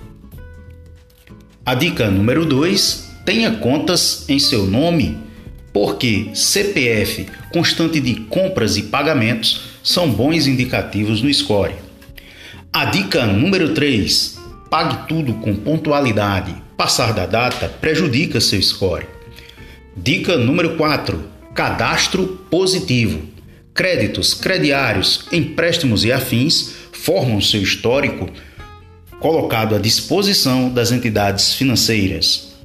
A dica número 2: tenha contas em seu nome, porque CPF constante de compras e pagamentos são bons indicativos no score. A dica número 3: pague tudo com pontualidade Passar da data prejudica seu score. Dica número 4: cadastro positivo. Créditos, crediários, empréstimos e afins formam seu histórico colocado à disposição das entidades financeiras.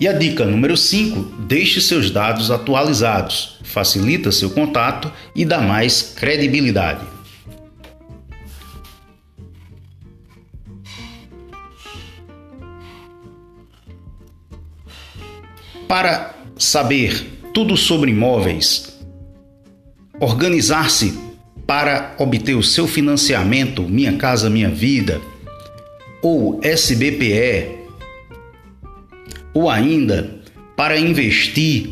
E a dica número 5: deixe seus dados atualizados, facilita seu contato e dá mais credibilidade. Para saber tudo sobre imóveis, organizar-se para obter o seu financiamento Minha Casa Minha Vida ou SBPE, ou ainda para investir,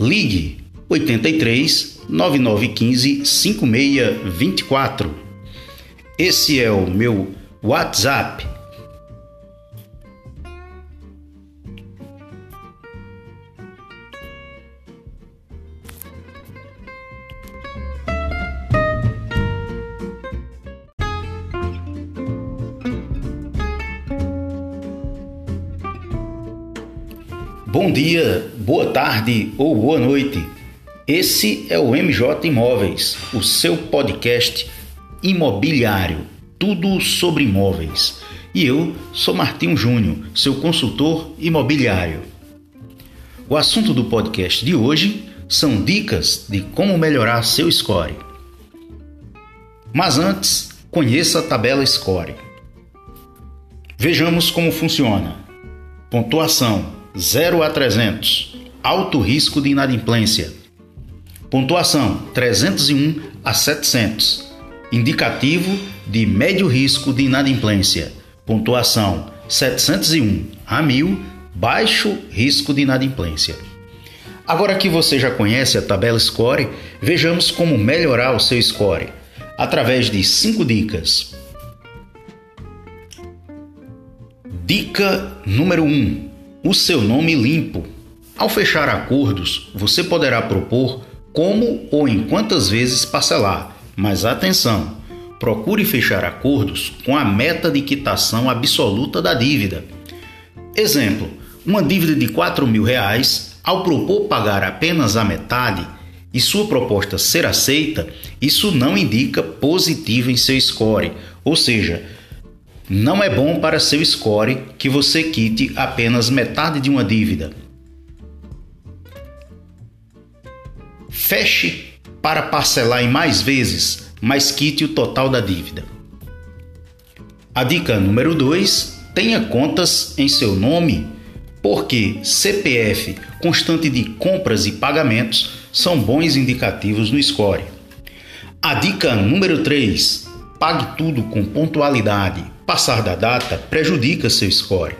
ligue 83 9915 5624. Esse é o meu WhatsApp Bom dia, boa tarde ou boa noite. Esse é o MJ Imóveis, o seu podcast imobiliário, tudo sobre imóveis. E eu sou Martinho Júnior, seu consultor imobiliário. O assunto do podcast de hoje são dicas de como melhorar seu score. Mas antes, conheça a tabela Score. Vejamos como funciona. Pontuação 0 a 300. Alto risco de inadimplência. Pontuação 301 a 700. Indicativo de médio risco de inadimplência. Pontuação 701 a 1000, baixo risco de inadimplência. Agora que você já conhece a tabela Score, vejamos como melhorar o seu score através de 5 dicas. Dica número 1: um, o seu nome limpo. Ao fechar acordos, você poderá propor como ou em quantas vezes parcelar, mas atenção! Procure fechar acordos com a meta de quitação absoluta da dívida. Exemplo: uma dívida de 4 mil reais, ao propor pagar apenas a metade e sua proposta ser aceita, isso não indica positivo em seu score, ou seja, não é bom para seu score que você quite apenas metade de uma dívida. Feche para parcelar em mais vezes mas quite o total da dívida. A dica número 2: tenha contas em seu nome, porque CPF, constante de compras e pagamentos, são bons indicativos no score. A dica número 3: pague tudo com pontualidade. Passar da data prejudica seu score.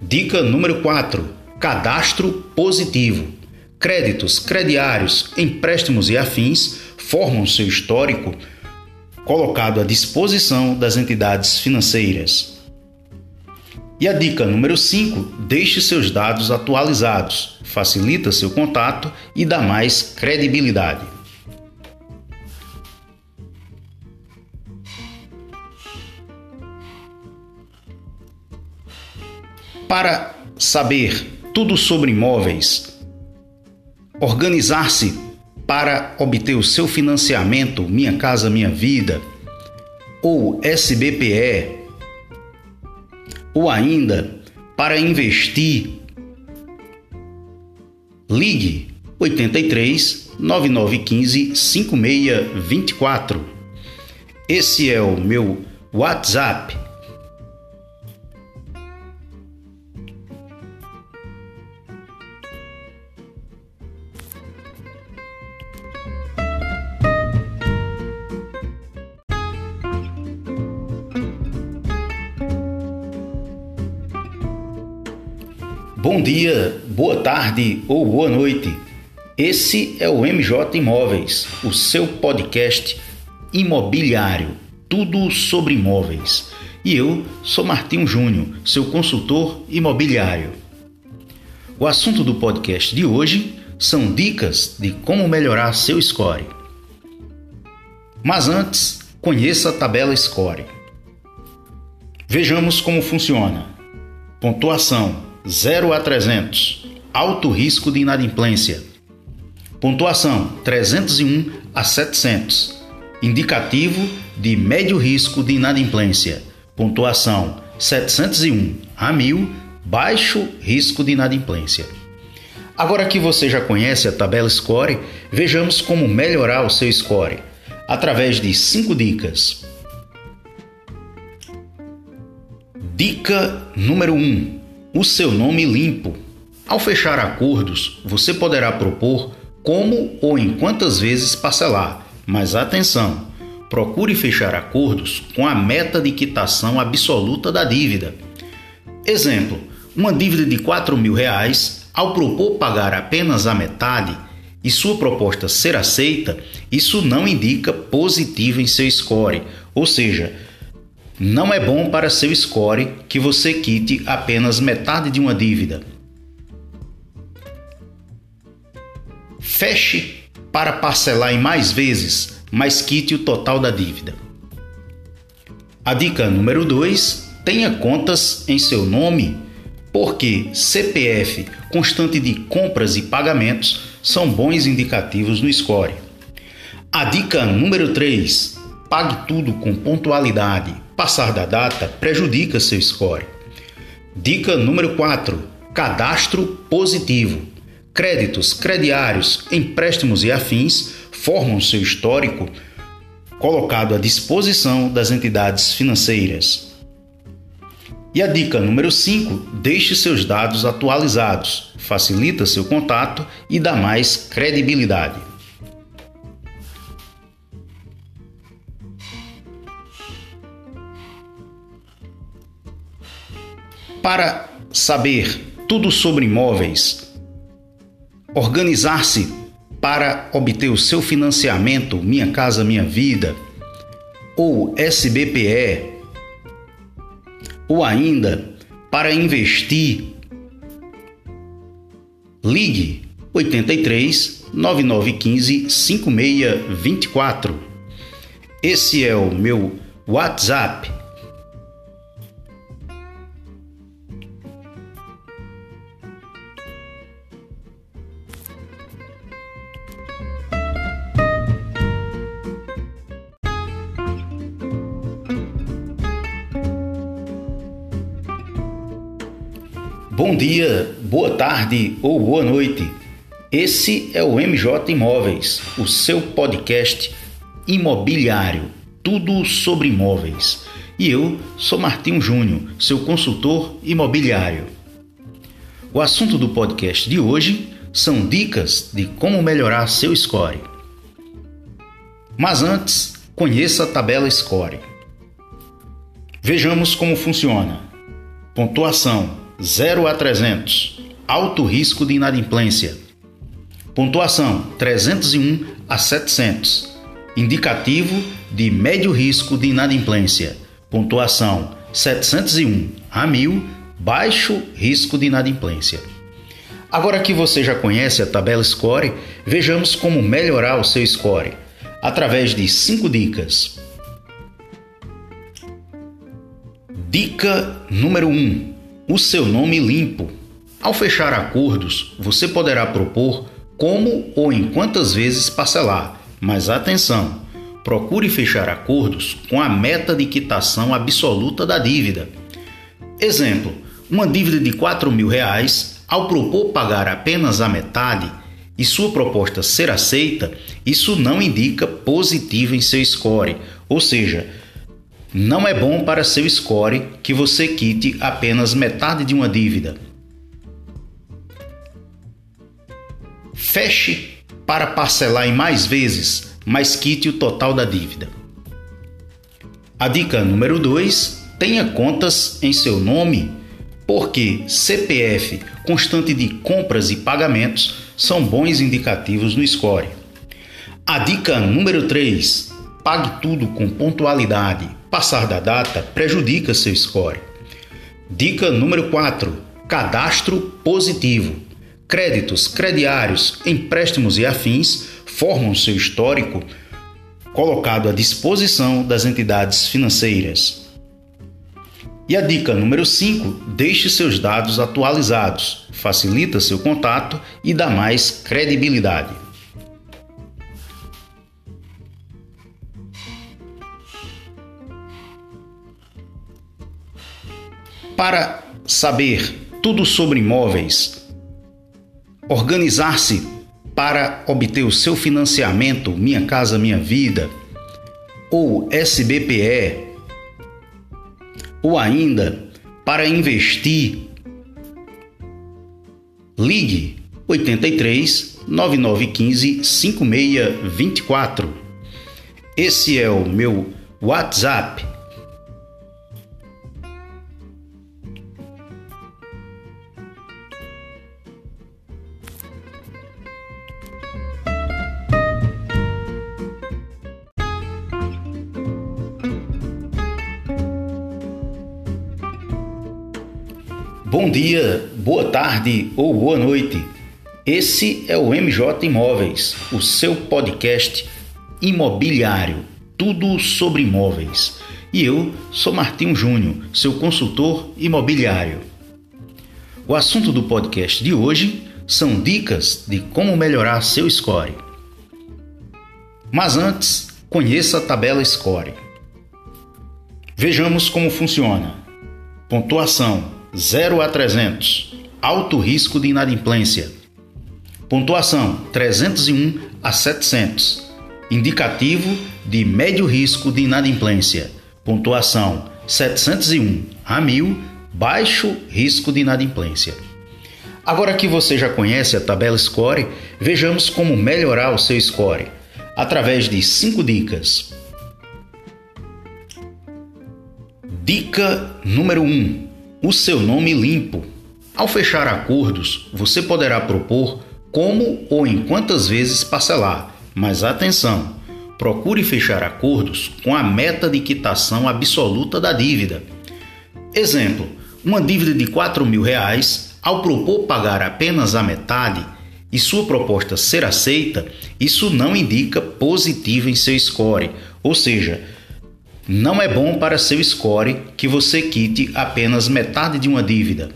Dica número 4: cadastro positivo. Créditos, crediários, empréstimos e afins formam seu histórico colocado à disposição das entidades financeiras. E a dica número 5: deixe seus dados atualizados, facilita seu contato e dá mais credibilidade. Para saber tudo sobre imóveis, organizar-se para obter o seu financiamento Minha Casa Minha Vida ou SBPE, ou ainda para investir, ligue 83 9915 5624. Esse é o meu WhatsApp Bom dia, boa tarde ou boa noite. Esse é o MJ Imóveis, o seu podcast imobiliário, tudo sobre imóveis. E eu sou Martinho Júnior, seu consultor imobiliário. O assunto do podcast de hoje são dicas de como melhorar seu score. Mas antes, conheça a tabela Score. Vejamos como funciona. Pontuação 0 a 300. Alto risco de inadimplência. Pontuação 301 a 700. Indicativo de médio risco de inadimplência. Pontuação 701 a 1000. Baixo risco de inadimplência. Agora que você já conhece a tabela Score, vejamos como melhorar o seu score através de 5 dicas. Dica número 1: um, o seu nome limpo. Ao fechar acordos, você poderá propor como ou em quantas vezes parcelar, mas atenção! Procure fechar acordos com a meta de quitação absoluta da dívida. Exemplo: uma dívida de 4 mil reais, ao propor pagar apenas a metade e sua proposta ser aceita, isso não indica positivo em seu score, ou seja, não é bom para seu score que você quite apenas metade de uma dívida. Feche para parcelar em mais vezes, mas quite o total da dívida. A dica número 2: tenha contas em seu nome, porque CPF, constante de compras e pagamentos, são bons indicativos no score. A dica número 3: pague tudo com pontualidade Passar da data prejudica seu score. Dica número 4: cadastro positivo. Créditos, crediários, empréstimos e afins formam seu histórico colocado à disposição das entidades financeiras. E a dica número 5: deixe seus dados atualizados, facilita seu contato e dá mais credibilidade. Para saber tudo sobre imóveis, organizar-se para obter o seu financiamento Minha Casa Minha Vida ou SBPE, ou ainda para investir, ligue 83 9915 5624. Esse é o meu WhatsApp Bom dia, boa tarde ou boa noite. Esse é o MJ Imóveis, o seu podcast imobiliário, tudo sobre imóveis. E eu sou Martinho Júnior, seu consultor imobiliário. O assunto do podcast de hoje são dicas de como melhorar seu score. Mas antes, conheça a tabela score. Vejamos como funciona. Pontuação 0 a 300. Alto risco de inadimplência. Pontuação 301 a 700. Indicativo de médio risco de inadimplência. Pontuação 701 a 1000. Baixo risco de inadimplência. Agora que você já conhece a tabela Score, vejamos como melhorar o seu score através de 5 dicas. Dica número 1: um, o seu nome limpo. Ao fechar acordos, você poderá propor como ou em quantas vezes parcelar, mas atenção! Procure fechar acordos com a meta de quitação absoluta da dívida. Exemplo: uma dívida de 4 mil reais, ao propor pagar apenas a metade e sua proposta ser aceita, isso não indica positivo em seu score, ou seja, não é bom para seu score que você quite apenas metade de uma dívida. Feche para parcelar em mais vezes, mas quite o total da dívida. A dica número 2: tenha contas em seu nome, porque CPF constante de compras e pagamentos são bons indicativos no score. A dica número 3: pague tudo com pontualidade Passar da data prejudica seu score. Dica número 4: cadastro positivo. Créditos, crediários, empréstimos e afins formam seu histórico colocado à disposição das entidades financeiras. E a dica número 5: deixe seus dados atualizados, facilita seu contato e dá mais credibilidade. Para saber tudo sobre imóveis, organizar-se para obter o seu financiamento Minha Casa Minha Vida ou SBPE, ou ainda para investir, ligue 83 9915 5624. Esse é o meu WhatsApp Bom dia, boa tarde ou boa noite. Esse é o MJ Imóveis, o seu podcast imobiliário, tudo sobre imóveis. E eu sou Martinho Júnior, seu consultor imobiliário. O assunto do podcast de hoje são dicas de como melhorar seu score. Mas antes, conheça a tabela Score. Vejamos como funciona. Pontuação 0 a 300. Alto risco de inadimplência. Pontuação 301 a 700. Indicativo de médio risco de inadimplência. Pontuação 701 a 1000. Baixo risco de inadimplência. Agora que você já conhece a tabela Score, vejamos como melhorar o seu score através de 5 dicas. Dica número 1: um, o seu nome limpo. Ao fechar acordos, você poderá propor como ou em quantas vezes parcelar, mas atenção! Procure fechar acordos com a meta de quitação absoluta da dívida. Exemplo: uma dívida de 4 mil reais, ao propor pagar apenas a metade e sua proposta ser aceita, isso não indica positivo em seu score, ou seja, não é bom para seu score que você quite apenas metade de uma dívida.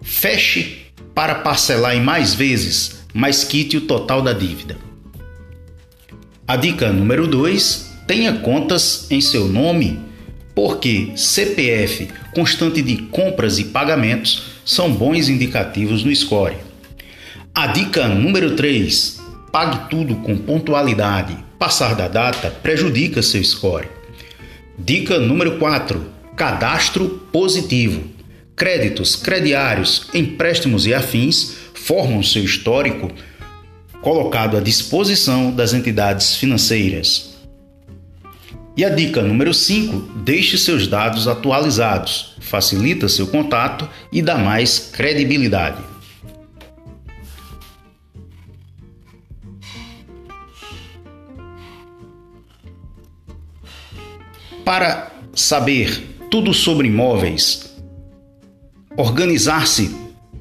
Feche para parcelar em mais vezes, mas quite o total da dívida. A dica número 2: tenha contas em seu nome, porque CPF constante de compras e pagamentos são bons indicativos no score. A dica número 3: pague tudo com pontualidade Passar da data prejudica seu score. Dica número 4: cadastro positivo. Créditos, crediários, empréstimos e afins formam seu histórico colocado à disposição das entidades financeiras. E a dica número 5: deixe seus dados atualizados, facilita seu contato e dá mais credibilidade. Para saber tudo sobre imóveis, organizar-se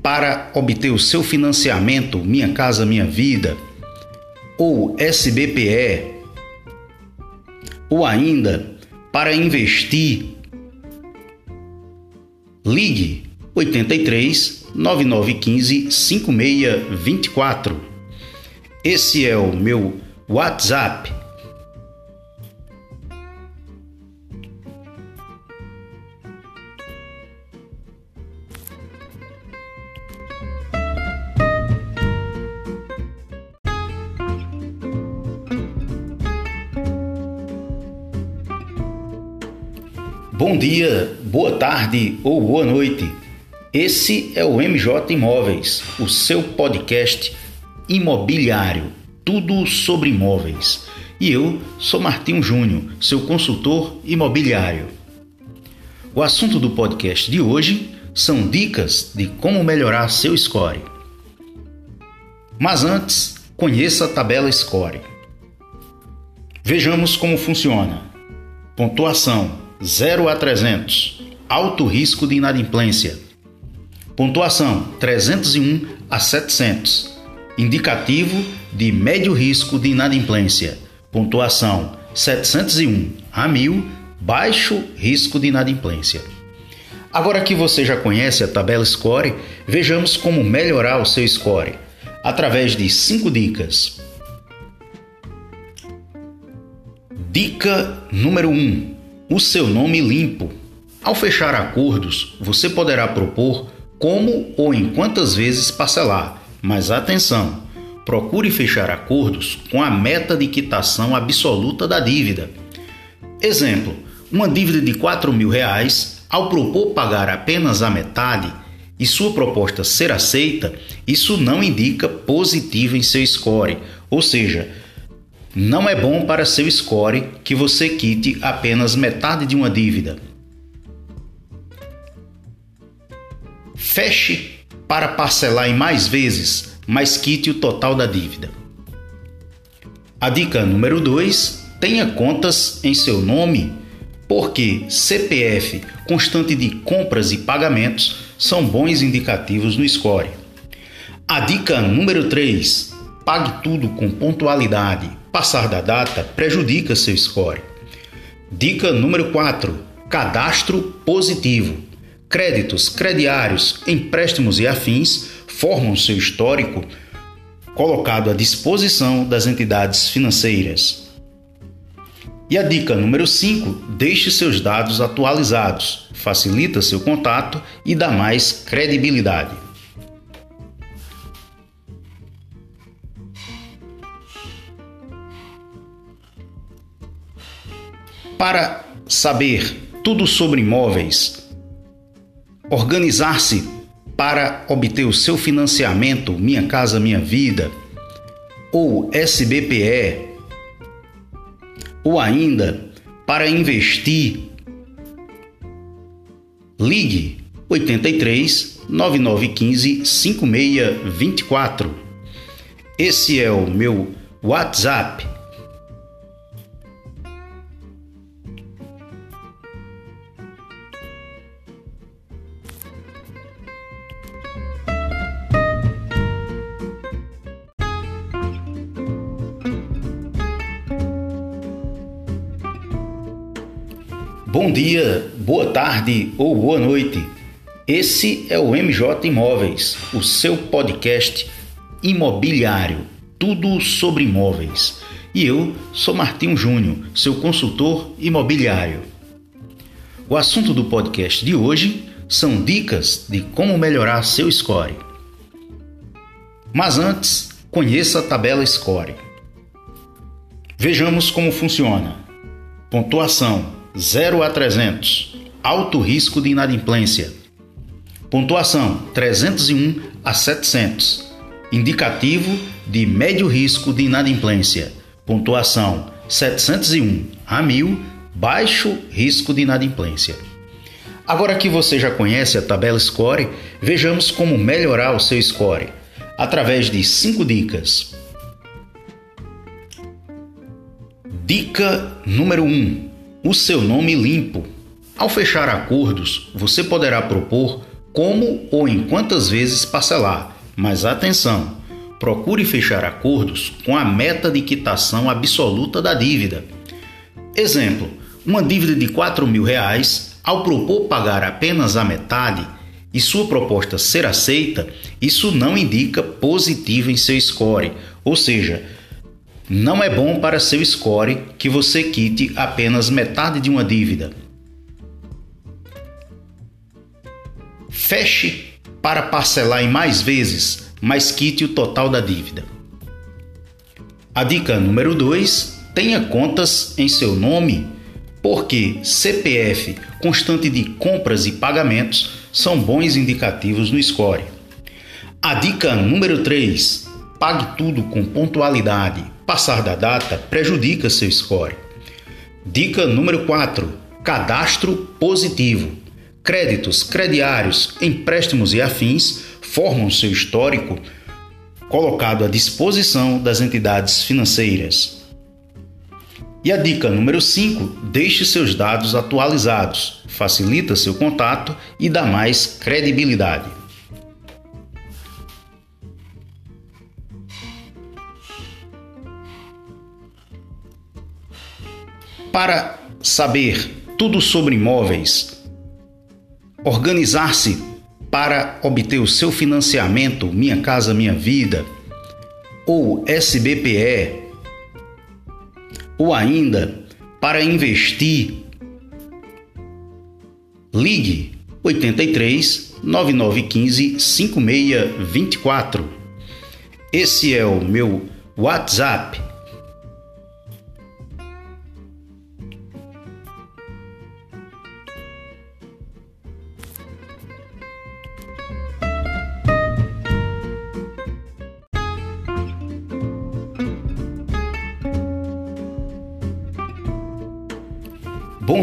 para obter o seu financiamento Minha Casa Minha Vida ou SBPE, ou ainda para investir, ligue 83 9915 5624. Esse é o meu WhatsApp Bom dia, boa tarde ou boa noite. Esse é o MJ Imóveis, o seu podcast imobiliário, tudo sobre imóveis. E eu sou Martinho Júnior, seu consultor imobiliário. O assunto do podcast de hoje são dicas de como melhorar seu score. Mas antes, conheça a tabela Score. Vejamos como funciona. Pontuação 0 a 300. Alto risco de inadimplência. Pontuação 301 a 700. Indicativo de médio risco de inadimplência. Pontuação 701 a 1000. Baixo risco de inadimplência. Agora que você já conhece a tabela Score, vejamos como melhorar o seu score através de 5 dicas. Dica número 1: um, o seu nome limpo. Ao fechar acordos, você poderá propor como ou em quantas vezes parcelar, mas atenção! Procure fechar acordos com a meta de quitação absoluta da dívida. Exemplo: uma dívida de 4 mil reais, ao propor pagar apenas a metade e sua proposta ser aceita, isso não indica positivo em seu score, ou seja, não é bom para seu score que você quite apenas metade de uma dívida. Feche para parcelar em mais vezes, mas quite o total da dívida. A dica número 2: tenha contas em seu nome, porque CPF constante de compras e pagamentos são bons indicativos no score. A dica número 3: pague tudo com pontualidade Passar da data prejudica seu score. Dica número 4: cadastro positivo. Créditos, crediários, empréstimos e afins formam seu histórico colocado à disposição das entidades financeiras. E a dica número 5: deixe seus dados atualizados, facilita seu contato e dá mais credibilidade. Para saber tudo sobre imóveis, organizar-se para obter o seu financiamento Minha Casa Minha Vida ou SBPE, ou ainda para investir, Ligue 83 9915 5624. Esse é o meu WhatsApp. Bom dia, boa tarde ou boa noite. Esse é o MJ Imóveis, o seu podcast imobiliário, tudo sobre imóveis. E eu sou Martinho Júnior, seu consultor imobiliário. O assunto do podcast de hoje são dicas de como melhorar seu score. Mas antes, conheça a tabela Score. Vejamos como funciona. Pontuação 0 a 300. Alto risco de inadimplência. Pontuação 301 a 700. Indicativo de médio risco de inadimplência. Pontuação 701 a 1000. Baixo risco de inadimplência. Agora que você já conhece a tabela Score, vejamos como melhorar o seu score através de 5 dicas. Dica número 1: um, o seu nome limpo. Ao fechar acordos, você poderá propor como ou em quantas vezes parcelar, mas atenção! Procure fechar acordos com a meta de quitação absoluta da dívida. Exemplo: uma dívida de 4 mil reais, ao propor pagar apenas a metade e sua proposta ser aceita, isso não indica positivo em seu score, ou seja, não é bom para seu score que você quite apenas metade de uma dívida. Feche para parcelar em mais vezes, mas quite o total da dívida. A dica número 2: tenha contas em seu nome, porque CPF, constante de compras e pagamentos, são bons indicativos no score. A dica número 3: pague tudo com pontualidade Passar da data prejudica seu score. Dica número 4: cadastro positivo. Créditos, crediários, empréstimos e afins formam seu histórico colocado à disposição das entidades financeiras. E a dica número 5: deixe seus dados atualizados, facilita seu contato e dá mais credibilidade. Para saber tudo sobre imóveis, organizar-se para obter o seu financiamento Minha Casa Minha Vida ou SBPE, ou ainda para investir, ligue 83 9915 5624. Esse é o meu WhatsApp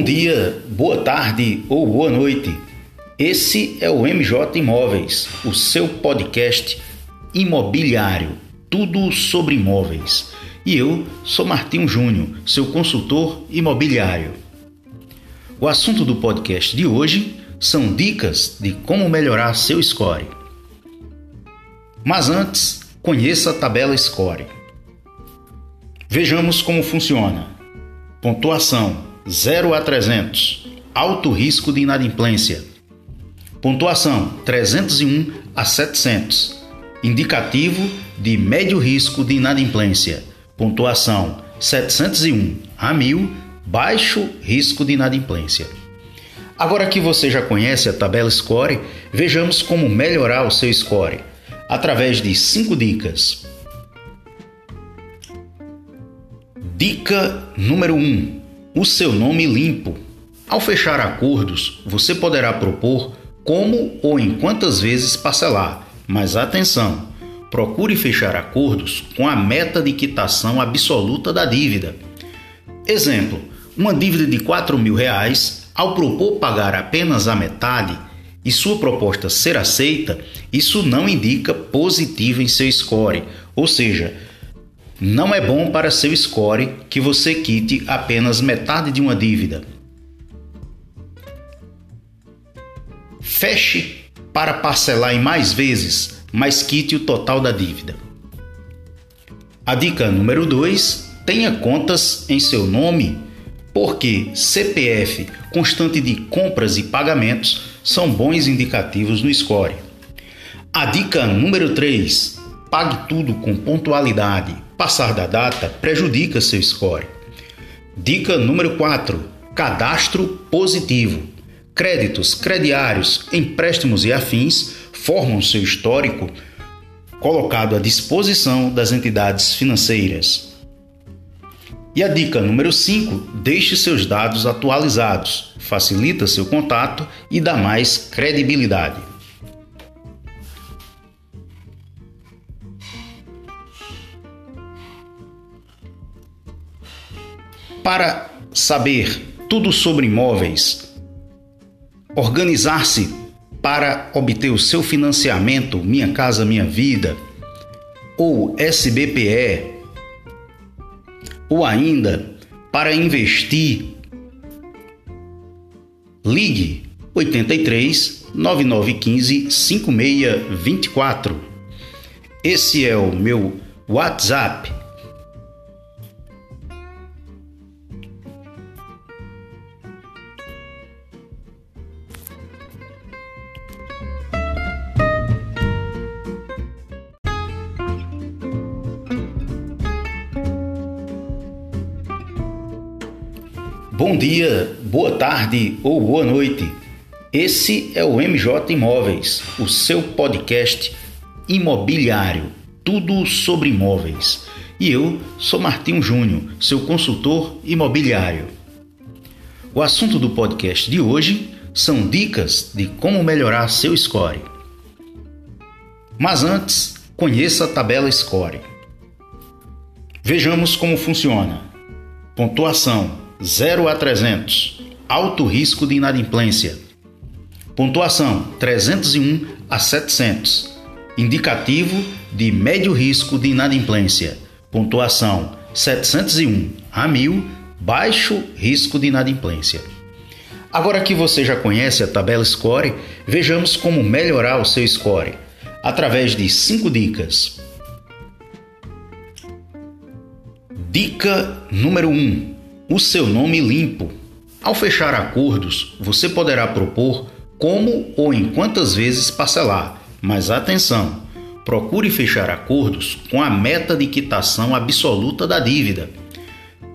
dia, boa tarde ou boa noite. Esse é o MJ Imóveis, o seu podcast imobiliário, tudo sobre imóveis. E eu sou Martinho Júnior, seu consultor imobiliário. O assunto do podcast de hoje são dicas de como melhorar seu score. Mas antes, conheça a tabela Score. Vejamos como funciona. Pontuação 0 a 300. Alto risco de inadimplência. Pontuação 301 a 700. Indicativo de médio risco de inadimplência. Pontuação 701 a 1000. Baixo risco de inadimplência. Agora que você já conhece a tabela Score, vejamos como melhorar o seu score através de 5 dicas. Dica número 1: um, o seu nome limpo. Ao fechar acordos, você poderá propor como ou em quantas vezes parcelar, mas atenção! Procure fechar acordos com a meta de quitação absoluta da dívida. Exemplo: uma dívida de 4 mil reais, ao propor pagar apenas a metade e sua proposta ser aceita, isso não indica positivo em seu score, ou seja, não é bom para seu score que você quite apenas metade de uma dívida. Feche para parcelar em mais vezes, mas quite o total da dívida. A dica número 2: tenha contas em seu nome, porque CPF constante de compras e pagamentos são bons indicativos no score. A dica número 3: pague tudo com pontualidade. Passar da data prejudica seu score. Dica número 4: cadastro positivo. Créditos, crediários, empréstimos e afins formam seu histórico colocado à disposição das entidades financeiras. E a dica número 5: deixe seus dados atualizados, facilita seu contato e dá mais credibilidade. Para saber tudo sobre imóveis, organizar-se para obter o seu financiamento Minha Casa Minha Vida ou SBPE, ou ainda para investir, ligue 83 9915 5624. Esse é o meu WhatsApp Bom dia, boa tarde ou boa noite. Esse é o MJ Imóveis, o seu podcast imobiliário, tudo sobre imóveis. E eu sou Martinho Júnior, seu consultor imobiliário. O assunto do podcast de hoje são dicas de como melhorar seu score. Mas antes, conheça a tabela Score. Vejamos como funciona. Pontuação 0 a 300. Alto risco de inadimplência. Pontuação 301 a 700. Indicativo de médio risco de inadimplência. Pontuação 701 a 1000. Baixo risco de inadimplência. Agora que você já conhece a tabela Score, vejamos como melhorar o seu score através de 5 dicas. Dica número 1: um, o seu nome limpo. Ao fechar acordos, você poderá propor como ou em quantas vezes parcelar, mas atenção! Procure fechar acordos com a meta de quitação absoluta da dívida.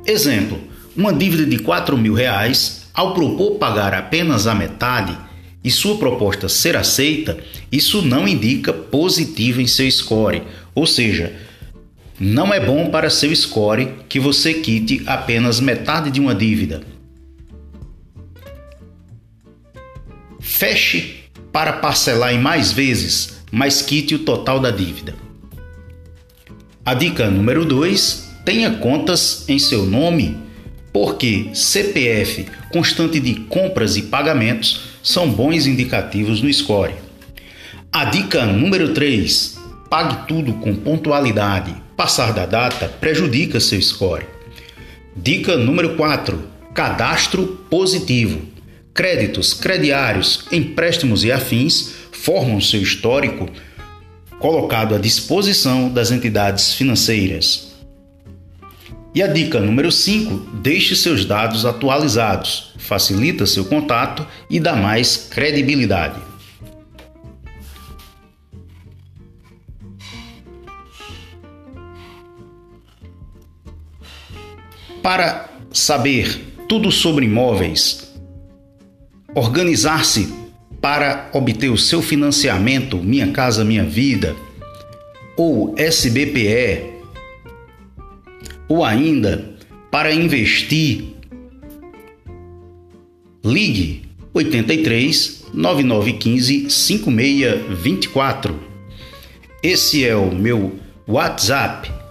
Exemplo: uma dívida de 4 mil reais, ao propor pagar apenas a metade e sua proposta ser aceita, isso não indica positivo em seu score, ou seja, não é bom para seu score que você quite apenas metade de uma dívida. Feche para parcelar em mais vezes, mas quite o total da dívida. A dica número 2: tenha contas em seu nome, porque CPF constante de compras e pagamentos são bons indicativos no score. A dica número 3: pague tudo com pontualidade Passar da data prejudica seu score. Dica número 4: cadastro positivo. Créditos, crediários, empréstimos e afins formam seu histórico colocado à disposição das entidades financeiras. E a dica número 5: deixe seus dados atualizados, facilita seu contato e dá mais credibilidade. Para saber tudo sobre imóveis, organizar-se para obter o seu financiamento Minha Casa Minha Vida ou SBPE, ou ainda para investir, ligue 83 9915 5624. Esse é o meu WhatsApp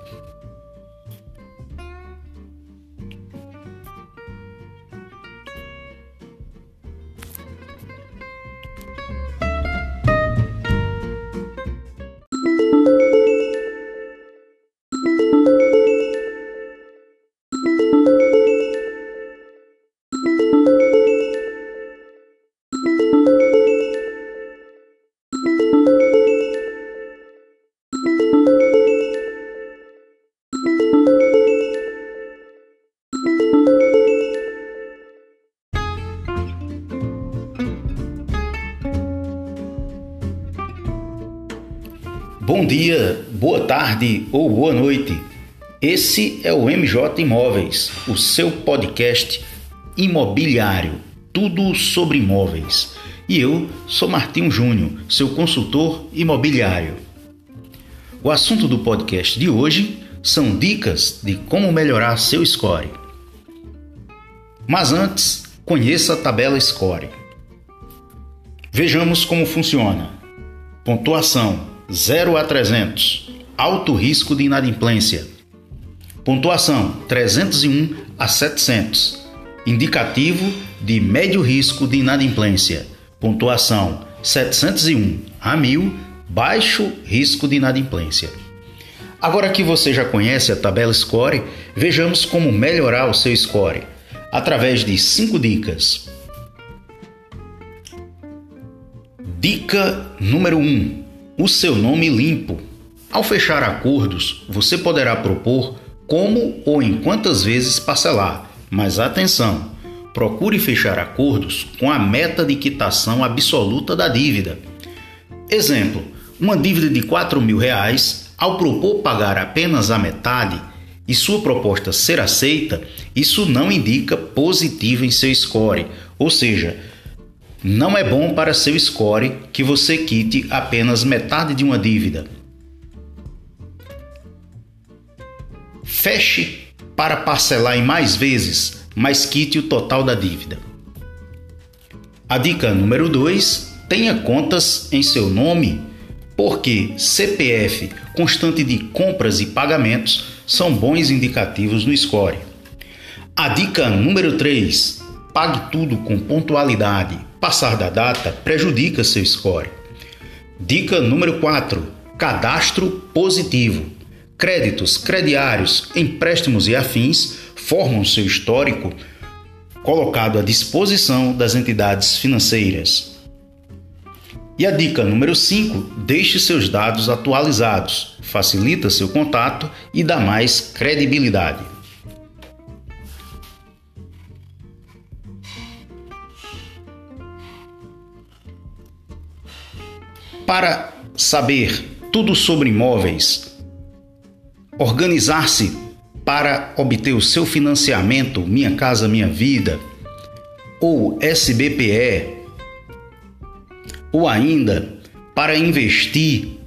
Bom dia, boa tarde ou boa noite. Esse é o MJ Imóveis, o seu podcast imobiliário, tudo sobre imóveis. E eu sou Martinho Júnior, seu consultor imobiliário. O assunto do podcast de hoje são dicas de como melhorar seu score. Mas antes, conheça a tabela Score. Vejamos como funciona. Pontuação 0 a 300. Alto risco de inadimplência. Pontuação 301 a 700. Indicativo de médio risco de inadimplência. Pontuação 701 a 1000. Baixo risco de inadimplência. Agora que você já conhece a tabela Score, vejamos como melhorar o seu score através de 5 dicas. Dica número 1: um, o seu nome limpo. Ao fechar acordos, você poderá propor como ou em quantas vezes parcelar, mas atenção! Procure fechar acordos com a meta de quitação absoluta da dívida. Exemplo: uma dívida de 4 mil reais, ao propor pagar apenas a metade e sua proposta ser aceita, isso não indica positivo em seu score, ou seja, não é bom para seu score que você quite apenas metade de uma dívida. Feche para parcelar em mais vezes, mas quite o total da dívida. A dica número 2: tenha contas em seu nome, porque CPF constante de compras e pagamentos são bons indicativos no score. A dica número 3: pague tudo com pontualidade Passar da data prejudica seu score. Dica número 4: cadastro positivo. Créditos, crediários, empréstimos e afins formam seu histórico colocado à disposição das entidades financeiras. E a dica número 5: deixe seus dados atualizados, facilita seu contato e dá mais credibilidade. Para saber tudo sobre imóveis, organizar-se para obter o seu financiamento Minha Casa Minha Vida ou SBPE, ou ainda para investir,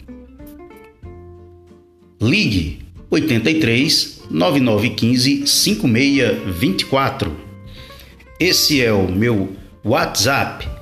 ligue 83 9915 5624. Esse é o meu WhatsApp